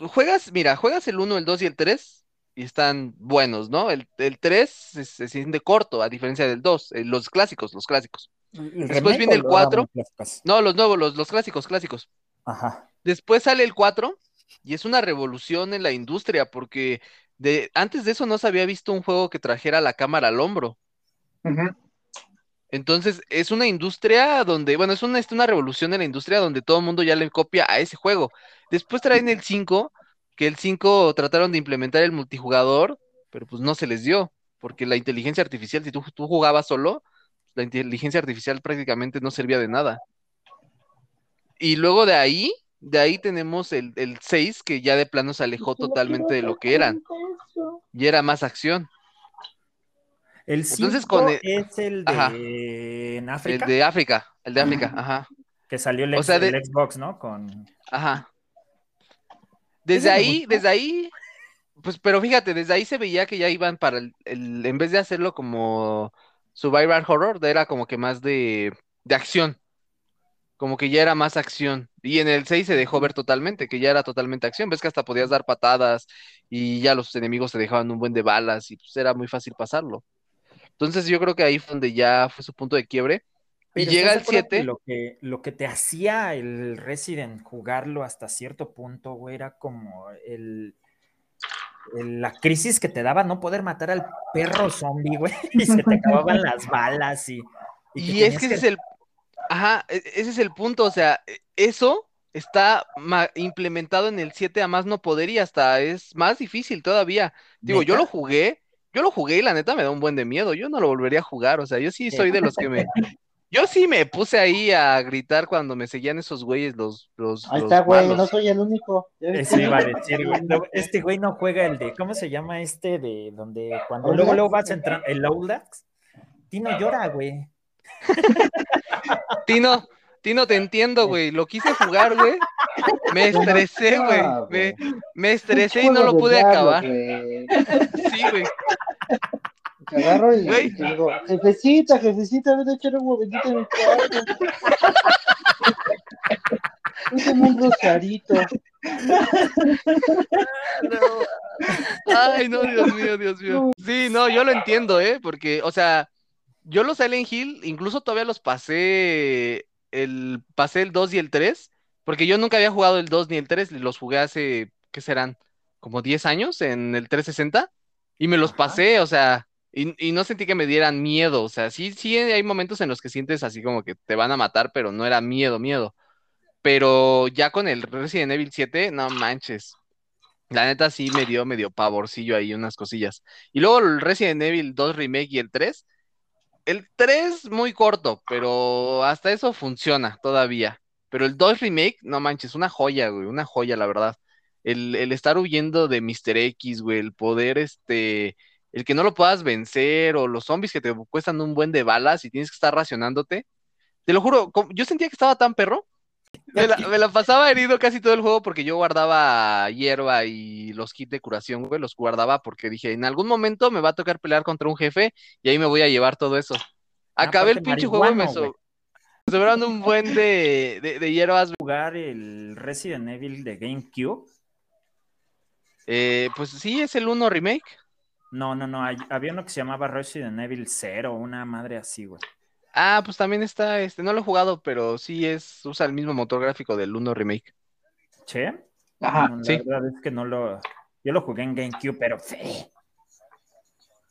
juegas, mira, juegas el 1, el 2 y el 3 y están buenos, ¿no? El, el 3 se, se siente corto, a diferencia del 2, eh, los clásicos, los clásicos. ¿El después viene el lo cuatro? daban clásicos? No, los nuevos, los, los clásicos, clásicos. Ajá. Después sale el 4 y es una revolución en la industria porque de, antes de eso no se había visto un juego que trajera la cámara al hombro. Ujú. Entonces, es una industria donde, bueno, es una, es una revolución en la industria donde todo el mundo ya le copia a ese juego. Después traen el 5, que el 5 trataron de implementar el multijugador, pero pues no se les dio, porque la inteligencia artificial, si tú, tú jugabas solo, la inteligencia artificial prácticamente no servía de nada. Y luego de ahí, de ahí tenemos el, el 6, que ya de plano se alejó totalmente de lo que eran, y era más acción. El Entonces, 5 con el- es el Ajá. de en El África, de África, el de África, ajá. que salió el, o ex- sea, de- el Xbox, ¿no? Con Ajá. Desde ahí, desde ahí, Pues, pero fíjate, desde ahí se veía que ya iban para el, el- en vez de hacerlo como Survival Horror, era como que más de, de acción. Como que ya era más acción. Y en el 6 se dejó ver totalmente, que ya era totalmente acción. Ves que hasta podías dar patadas y ya los enemigos te dejaban un buen de balas y pues era muy fácil pasarlo. Entonces yo creo que ahí fue donde ya fue su punto de quiebre. Y llega ¿estás el de acuerdo que 7. Lo que, lo que te hacía el Resident jugarlo hasta cierto punto, güey, era como el, el- la crisis que te daba no poder matar al perro zombie, güey, y se te acababan las balas y... y Y es que ese es el, ajá, e- ese es el punto, o sea, e- eso está implementado en el 7 a más no poder y hasta es más difícil todavía. Digo, yo lo jugué, yo lo jugué y la neta me da un buen de miedo, yo no lo volvería a jugar, o sea, yo sí Sí. soy de los que me, yo sí me puse ahí a gritar cuando me seguían esos güeyes, los, los, Ahí los está, güey, no soy el único. ¿Ya viste? Eso iba a decir, güey. No, Este güey no juega el de, ¿cómo se llama este de donde cuando luego luego vas a entrar, el Outlast? Tino llora, güey. Tino, Tino, te entiendo, güey, lo quise jugar, güey, me estresé, güey, me, estresé y no lo de pude acabar. Sí, güey. Te agarro y te digo, jefecita, jefecita, ven a echar un momentito en mi cuarto. Úsame un rosarito. Ay, no, Dios mío, Dios mío. Sí, no, yo lo entiendo, ¿eh? Porque, o sea, yo los Silent Hill, incluso todavía los pasé, el, pasé el 2 y el 3, porque yo nunca había jugado el 2 ni el 3, los jugué hace, ¿qué serán? Como 10 años en el 360, y me los Ajá. pasé, o sea, y, y no sentí que me dieran miedo, o sea, sí, sí hay momentos en los que sientes así como que te van a matar, pero no era miedo, miedo. Pero ya con el Resident Evil 7, no manches. La neta sí me dio medio pavorcillo ahí unas cosillas. Y luego el Resident Evil 2 Remake y el 3. El 3 muy corto, pero hasta eso funciona todavía. Pero el 2 Remake, no manches, una joya, güey, una joya, la verdad. El, el estar huyendo de Mr. X, güey, el poder, este, el que no lo puedas vencer, o los zombies que te cuestan un buen de balas y tienes que estar racionándote. Te lo juro, yo sentía que estaba tan perro. Me la, me la pasaba herido casi todo el juego porque yo guardaba hierba y los kits de curación, güey, los guardaba porque dije, en algún momento me va a tocar pelear contra un jefe y ahí me voy a llevar todo eso. Acabé el pinche juego y me, so- me sobraron un buen de, de, de hierbas. Jugar el Resident Evil de GameCube. Eh, pues sí, es el 1 remake. No, no, no. hay- había uno que se llamaba Resident Evil 0, una madre así, güey. Ah, pues también está, este, no lo he jugado, pero sí es, usa el mismo motor gráfico del 1 remake. ¿Che? Ajá, No, la sí. verdad es que no lo. Yo lo jugué en GameCube, pero fe,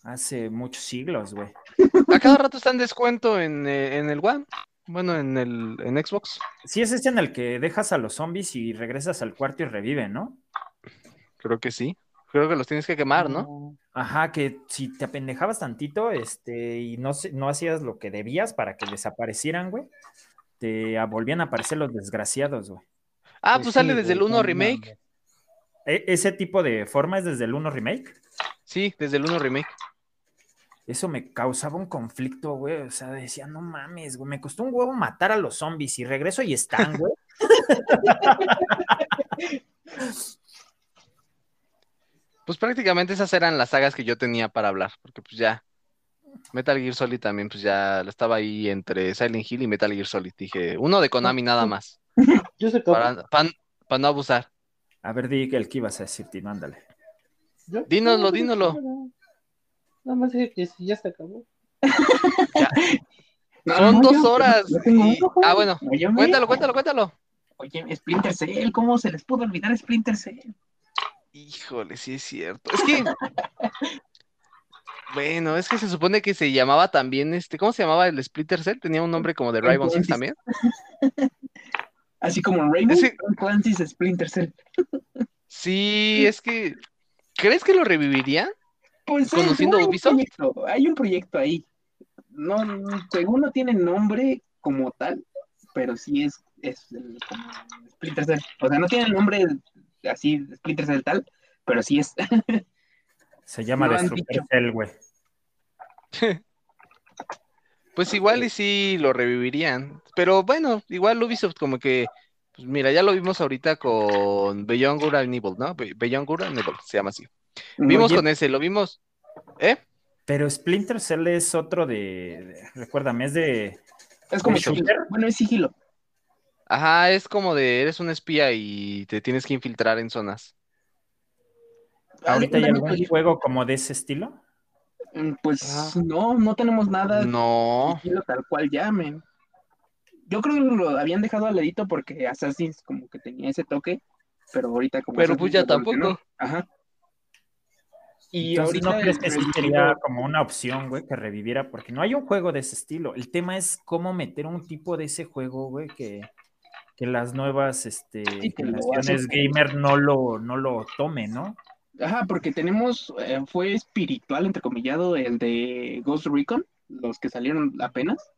hace muchos siglos, güey. A cada rato está en descuento en, eh, en el One, bueno, en el en Xbox. Sí, es ese en el que dejas a los zombies y regresas al cuarto y reviven, ¿no? Creo que sí. Creo que los tienes que quemar, ¿no? Ajá, que si te apendejabas tantito, este, y no, no hacías lo que debías para que desaparecieran, güey, te a- volvían a aparecer los desgraciados, güey. Ah, Pues pues sale sí, desde el güey, 1 no remake. E- ese tipo de forma es desde el 1 remake. Sí, desde el 1 remake. Eso me causaba un conflicto, güey. O sea, decía, no mames, güey, me costó un huevo matar a los zombies y regreso y están, güey. Pues prácticamente esas eran las sagas que yo tenía para hablar, porque pues ya Metal Gear Solid también, pues ya estaba ahí entre Silent Hill y Metal Gear Solid. Dije, uno de Konami nada más, Yo sé cómo. para, para, para no abusar. A ver, di el que ibas a decir, Tino, ándale. Yo- Dínoslo, no, dínoslo. Nada más dije que si ya se acabó. No, Son no, dos yo- horas. y-. Ah, bueno, cuéntalo, cuéntalo, cuéntalo. Oye, Splinter Cell, ¿cómo se les pudo olvidar Splinter Cell? Híjole, sí es cierto. Es que, bueno, es que se supone que se llamaba también, este, ¿cómo se llamaba el Splinter Cell? Tenía un nombre como de Rainbow Six también. Así como Rainbow Tom Clancy's Splinter Cell. Sí, es que, ¿crees que lo revivirían? Pues ¿Conociendo hay un proyecto, hay un proyecto ahí. No, según no tiene nombre como tal, pero sí es, es el- como Splinter Cell. O sea, no tiene el nombre así, Splinter Cell tal, pero sí es. Se llama No Destructor. Cell, güey. Pues igual y sí lo revivirían. Pero bueno, igual Ubisoft como que, pues mira, ya lo vimos ahorita con Beyond Good and Evil, ¿no? Be- Beyond Good and Evil, se llama así. Vimos Oye. con ese, lo vimos. ¿Eh? Pero Splinter Cell es otro de, de- recuérdame, es de, Es como ¿De shooter? Bueno, es sigilo. Ajá, es como de eres un espía y te tienes que infiltrar en zonas. ahorita hay algún pues, juego como de ese estilo. Mm, Pues Ah. no, no tenemos nada No. tal cual llamen. Yo creo que lo habían dejado al ladito porque Assassin's como que tenía ese toque, pero ahorita como Pero Assassin's pues ya evolucionó. tampoco. Ajá. Y Entonces, ¿no ahorita crees que sí sería como una opción, güey, que reviviera? Porque no hay un juego de ese estilo. El tema es cómo meter un tipo de ese juego, güey, que, que las nuevas este, Sí, generaciones hacen. gamer no lo, no lo tomen, ¿no? Ajá, porque tenemos, eh, fue espiritual, entrecomillado, el de Ghost Recon, los que salieron apenas,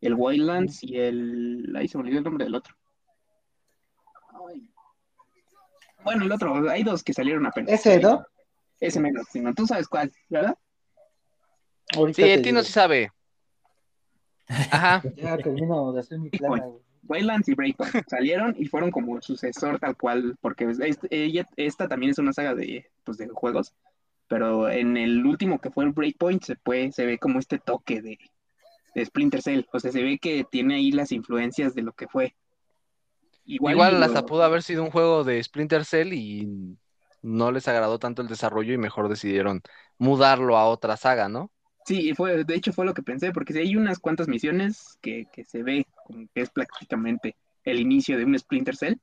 el Wildlands y el... Ahí se me olvidó el nombre del otro. Ay. Bueno, el otro, hay dos que salieron apenas. Ese, ¿no? Ese menos, si no, tú sabes cuál, ¿verdad? Ahorita Sí, el Tino sí sabe. Ajá. Ya termino de hacer mi plana, güey. Wildlands y Breakpoint salieron y fueron como el sucesor tal cual, porque esta también es una saga de, pues, de juegos, pero en el último que fue el Breakpoint se, puede, se ve como este toque de, de Splinter Cell, o sea, se ve que tiene ahí las influencias de lo que fue. Igual, Igual hasta lo- pudo haber sido un juego de Splinter Cell y no les agradó tanto el desarrollo y mejor decidieron mudarlo a otra saga, ¿no? Sí, fue, de hecho fue lo que pensé, porque sí hay unas cuantas misiones que, que se ve como que es prácticamente el inicio de un Splinter Cell,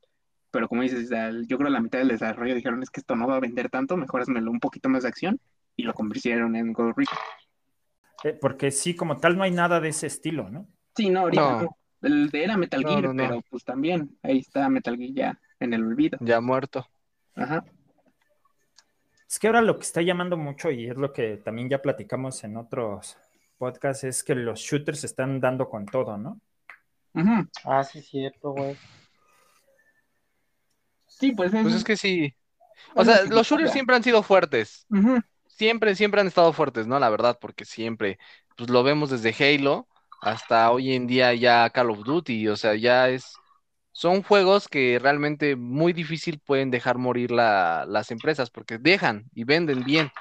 pero como dices, al- yo creo la mitad del desarrollo dijeron es que esto no va a vender tanto, mejor hazmelo un poquito más de acción, y lo convirtieron en Ghost Recon. Eh, porque sí, como tal, no hay nada de ese estilo, ¿no? Sí, no, ahorita No. no. El de era Metal No, Gear, no, no. pero pues también, ahí está Metal Gear ya en el olvido. Ya muerto. Ajá. Es que ahora lo que está llamando mucho, y es lo que también ya platicamos en otros podcasts, es que los shooters se están dando con todo, ¿no? Ujú. Ah, sí, cierto, güey. Sí, pues es, Pues es que sí. O sea, los shooters siempre han sido fuertes. Ujú. Siempre, siempre han estado fuertes, ¿no? La verdad, porque siempre, pues lo vemos desde Halo hasta hoy en día ya Call of Duty, o sea, ya es, son juegos que realmente muy difícil pueden dejar morir la- las empresas, porque dejan y venden bien.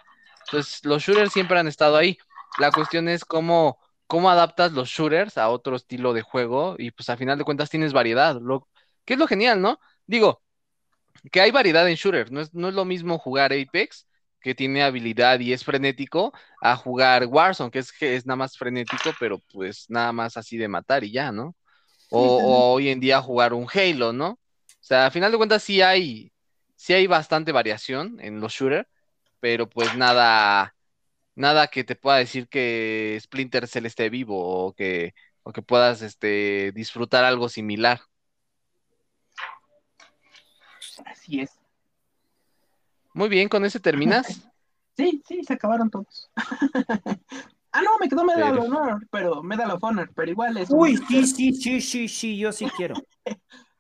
Entonces, los shooters siempre han estado ahí. La cuestión es cómo, cómo adaptas los shooters a otro estilo de juego y pues a final de cuentas tienes variedad, lo, que es lo genial, ¿no? Digo, que hay variedad en shooters, no es, no es lo mismo jugar Apex que tiene habilidad y es frenético, a jugar Warzone, que es, que es nada más frenético, pero pues nada más así de matar y ya, ¿no? O, o hoy en día jugar un Halo, ¿no? O sea, a final de cuentas sí hay, sí hay bastante variación en los shooters, pero pues nada, nada que te pueda decir que Splinter Cell esté vivo o que, o que puedas este, disfrutar algo similar. Así es. Muy bien, ¿con ese terminas? Sí, sí, se acabaron todos. ah, no, me quedó Medal of Honor, pero Medal of Honor, pero igual es. Uy, sí, sí, sí, sí, sí, yo sí quiero.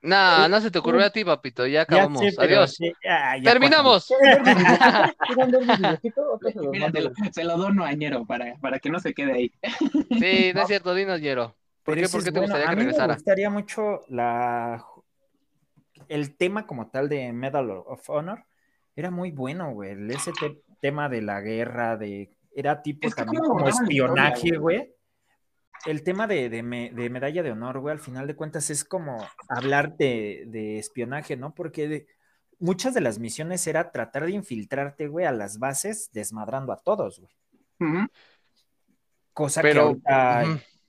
No, no se te ocurrió a ti, papito, ya Ya acabamos. sé, pero Adiós. sí, ya, ya, Terminamos. Se lo, se lo dono a Ñero para, para que no se quede ahí. Sí, no es cierto, dinos, Ñero. ¿Por Pero qué, por te bueno. gustaría A que mí me regresara? gustaría mucho la el tema como tal de Medal of Honor. Era muy bueno, güey. El- Ese te- tema de la guerra, de era tipo Es que también como espionaje, güey. El tema de, de me- de medalla de honor, güey, al final de cuentas es como hablar de, de espionaje, ¿no? Porque muchas de las misiones era tratar de infiltrarte, güey, a las bases, desmadrando a todos, güey. Cosa que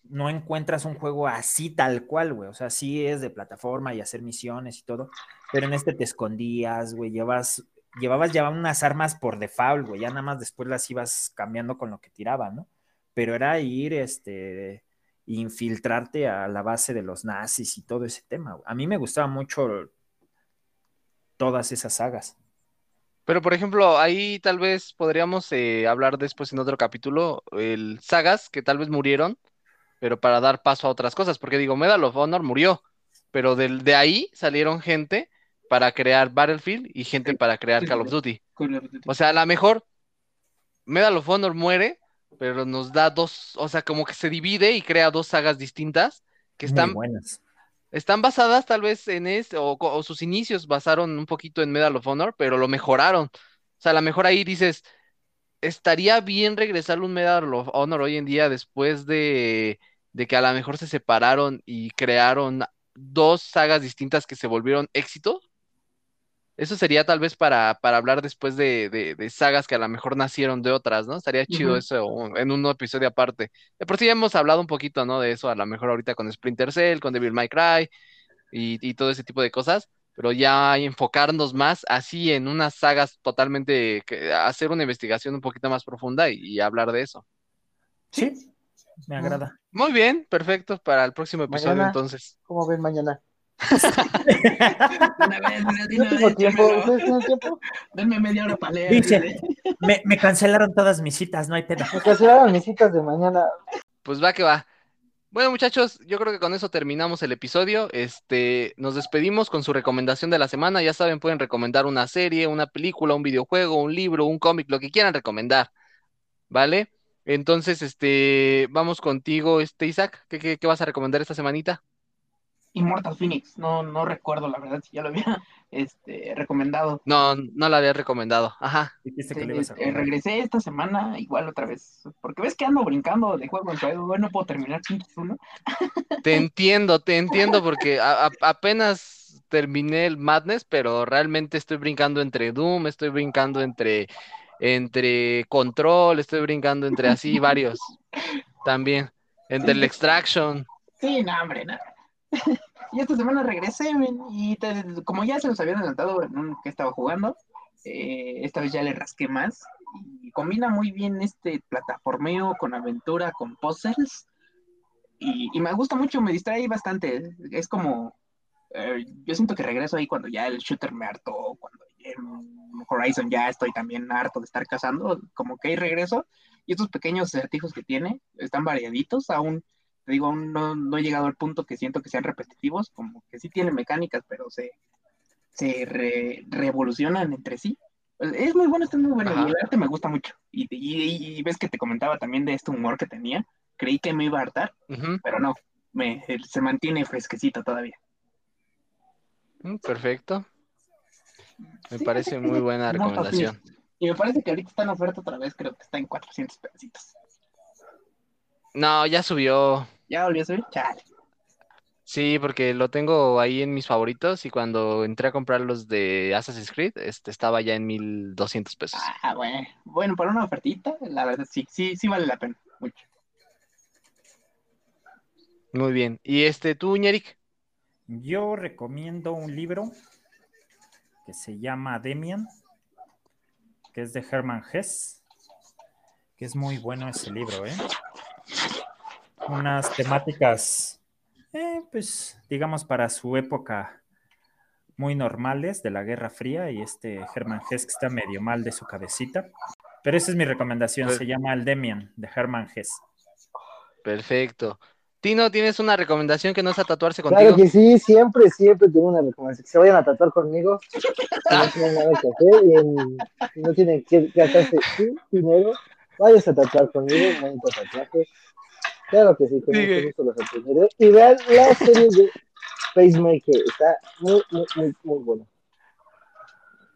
no encuentras un juego así tal cual, güey. O sea, sí es de plataforma y hacer misiones y todo, pero en este te escondías, güey, llevas, llevabas ya unas armas por default, güey, ya nada más después las ibas cambiando con lo que tiraban, ¿no? Pero era ir, este, infiltrarte a la base de los nazis y todo ese tema. A mí me gustaba mucho todas esas sagas. Pero, por ejemplo, ahí tal vez podríamos eh, hablar después en otro capítulo, el sagas que tal vez murieron, pero para dar paso a otras cosas, porque digo, Medal of Honor murió, pero del- de ahí salieron gente para crear Battlefield y gente para crear Call of. Duty. O sea, a lo mejor Medal of Honor muere, pero nos da dos, o sea, como que se divide y crea dos sagas distintas que Muy están, buenas. están basadas tal vez en este, o, sus inicios basaron un poquito en Medal of Honor, pero lo mejoraron. O sea, a lo mejor ahí dices, estaría bien regresarle un Medal of Honor hoy en día después de, de que a lo mejor se separaron y crearon dos sagas distintas que se volvieron éxito. Eso sería tal vez para, para hablar después de, de- de sagas que a lo mejor nacieron de otras, ¿no? Estaría chido eso en un episodio aparte. De por sí ya hemos hablado un poquito, ¿no? De eso, a lo mejor ahorita con Splinter Cell, con Devil May Cry y, y todo ese tipo de cosas, pero ya enfocarnos más así en unas sagas totalmente, que, hacer una investigación un poquito más profunda y, y hablar de eso. Sí, me agrada. Muy bien, perfecto, para el próximo episodio Mañana. entonces. ¿Cómo ven mañana? Denme media hora para leer. Dice, me, me cancelaron todas mis citas, no hay pedo. Me cancelaron mis citas de mañana. Pues va que va. Bueno, muchachos, yo creo que con eso terminamos el episodio. Este, nos despedimos con su recomendación de la semana. Ya saben, pueden recomendar una serie, una película, un videojuego, un libro, un cómic, lo que quieran recomendar. ¿Vale? Entonces, este, vamos contigo, este Isaac. ¿Qué, qué, qué vas a recomendar esta semanita? Immortal Phoenix, no, no recuerdo la verdad si ya lo había este, recomendado. No, no la había recomendado. Ajá. Dijiste que Sí, le ibas a eh, recomendar. regresé esta semana igual otra vez, porque ves que ando brincando de juego en juego, bueno, no puedo terminar uno. Te entiendo, te entiendo, porque a- a- apenas terminé el Madness, pero realmente estoy brincando entre Doom, estoy brincando entre, entre Control, estoy brincando entre así varios también, entre el Extraction. Sí, no, hombre, no. Y esta semana regresé, y te- como ya se los había adelantado en un que estaba jugando, eh, esta vez ya le rasqué más. Y combina muy bien este plataformeo con aventura, con puzzles. Y, y me gusta mucho, me distrae bastante. Es como. eh, yo siento que regreso ahí cuando ya el shooter me hartó, cuando en Horizon ya estoy también harto de estar cazando. Como que ahí regreso. Y estos pequeños acertijos que tiene están variaditos, aún te digo, aún no, no he llegado al punto que siento que sean repetitivos, como que sí tienen mecánicas, pero se, se re- revolucionan entre sí. Es muy bueno, está muy bueno, Ajá. y el arte me gusta mucho. Y, y- y ves que te comentaba también de este humor que tenía, creí que me iba a hartar, pero no, me, se mantiene fresquecito todavía. mm, Perfecto, me Sí, parece muy buena no, recomendación. Y me parece que ahorita está en oferta otra vez, creo que está en 400 pedacitos. No, ya subió. ¿Ya volvió a subir? Chale. Sí, porque lo tengo ahí en mis favoritos y cuando entré a comprar los de Assassin's Creed, este estaba ya en 1200 pesos. Ah, bueno. Bueno, para una ofertita, la verdad sí, sí, sí vale la pena, mucho. Muy bien. ¿Y este tú, Ñeric? Yo recomiendo un libro que se llama Demian, que es de Hermann Hesse, que es muy bueno ese libro, ¿eh? Unas temáticas, eh, pues, digamos, para su época muy normales de la Guerra Fría y este Hermann Hesse que está medio mal de su cabecita. Pero esa es mi recomendación, se llama El Demian de Hermann Hesse. Perfecto. Tino, ¿tienes una recomendación que no sea tatuarse Claro contigo? que sí, siempre, siempre tengo una recomendación. Que se vayan a tatuar conmigo. Si no tienen nada que hacer y en- no tienen que gastarse su dinero, vayas a tatuar conmigo, un bonito tatuaje. Claro que sí, con gusto los atenderé. Y vean la serie de Pacemaker, está muy, muy, muy, muy buena.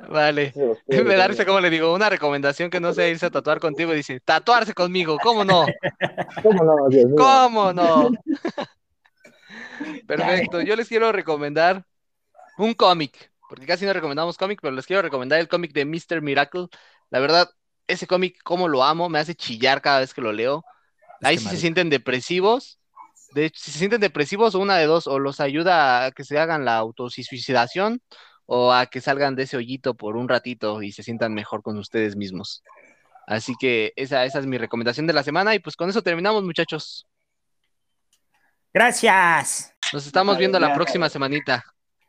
Vale. Me da risa como le digo, una recomendación que no sea irse a tatuar contigo. Dice, tatuarse conmigo, ¿cómo no? ¿Cómo no, Dios mío? ¿Cómo no? Perfecto. Yo les quiero recomendar un cómic, porque casi no recomendamos cómic, pero les quiero recomendar el cómic de Mr. Miracle. La verdad, ese cómic, como lo amo, me hace chillar cada vez que lo leo. Ahí si se sienten depresivos, de hecho, si se sienten depresivos, una de dos, o los ayuda a que se hagan la autosuicidación, o a que salgan de ese hoyito por un ratito y se sientan mejor con ustedes mismos. Así que esa, esa es mi recomendación de la semana, y pues con eso terminamos, muchachos. Gracias. Nos estamos viendo la próxima semanita.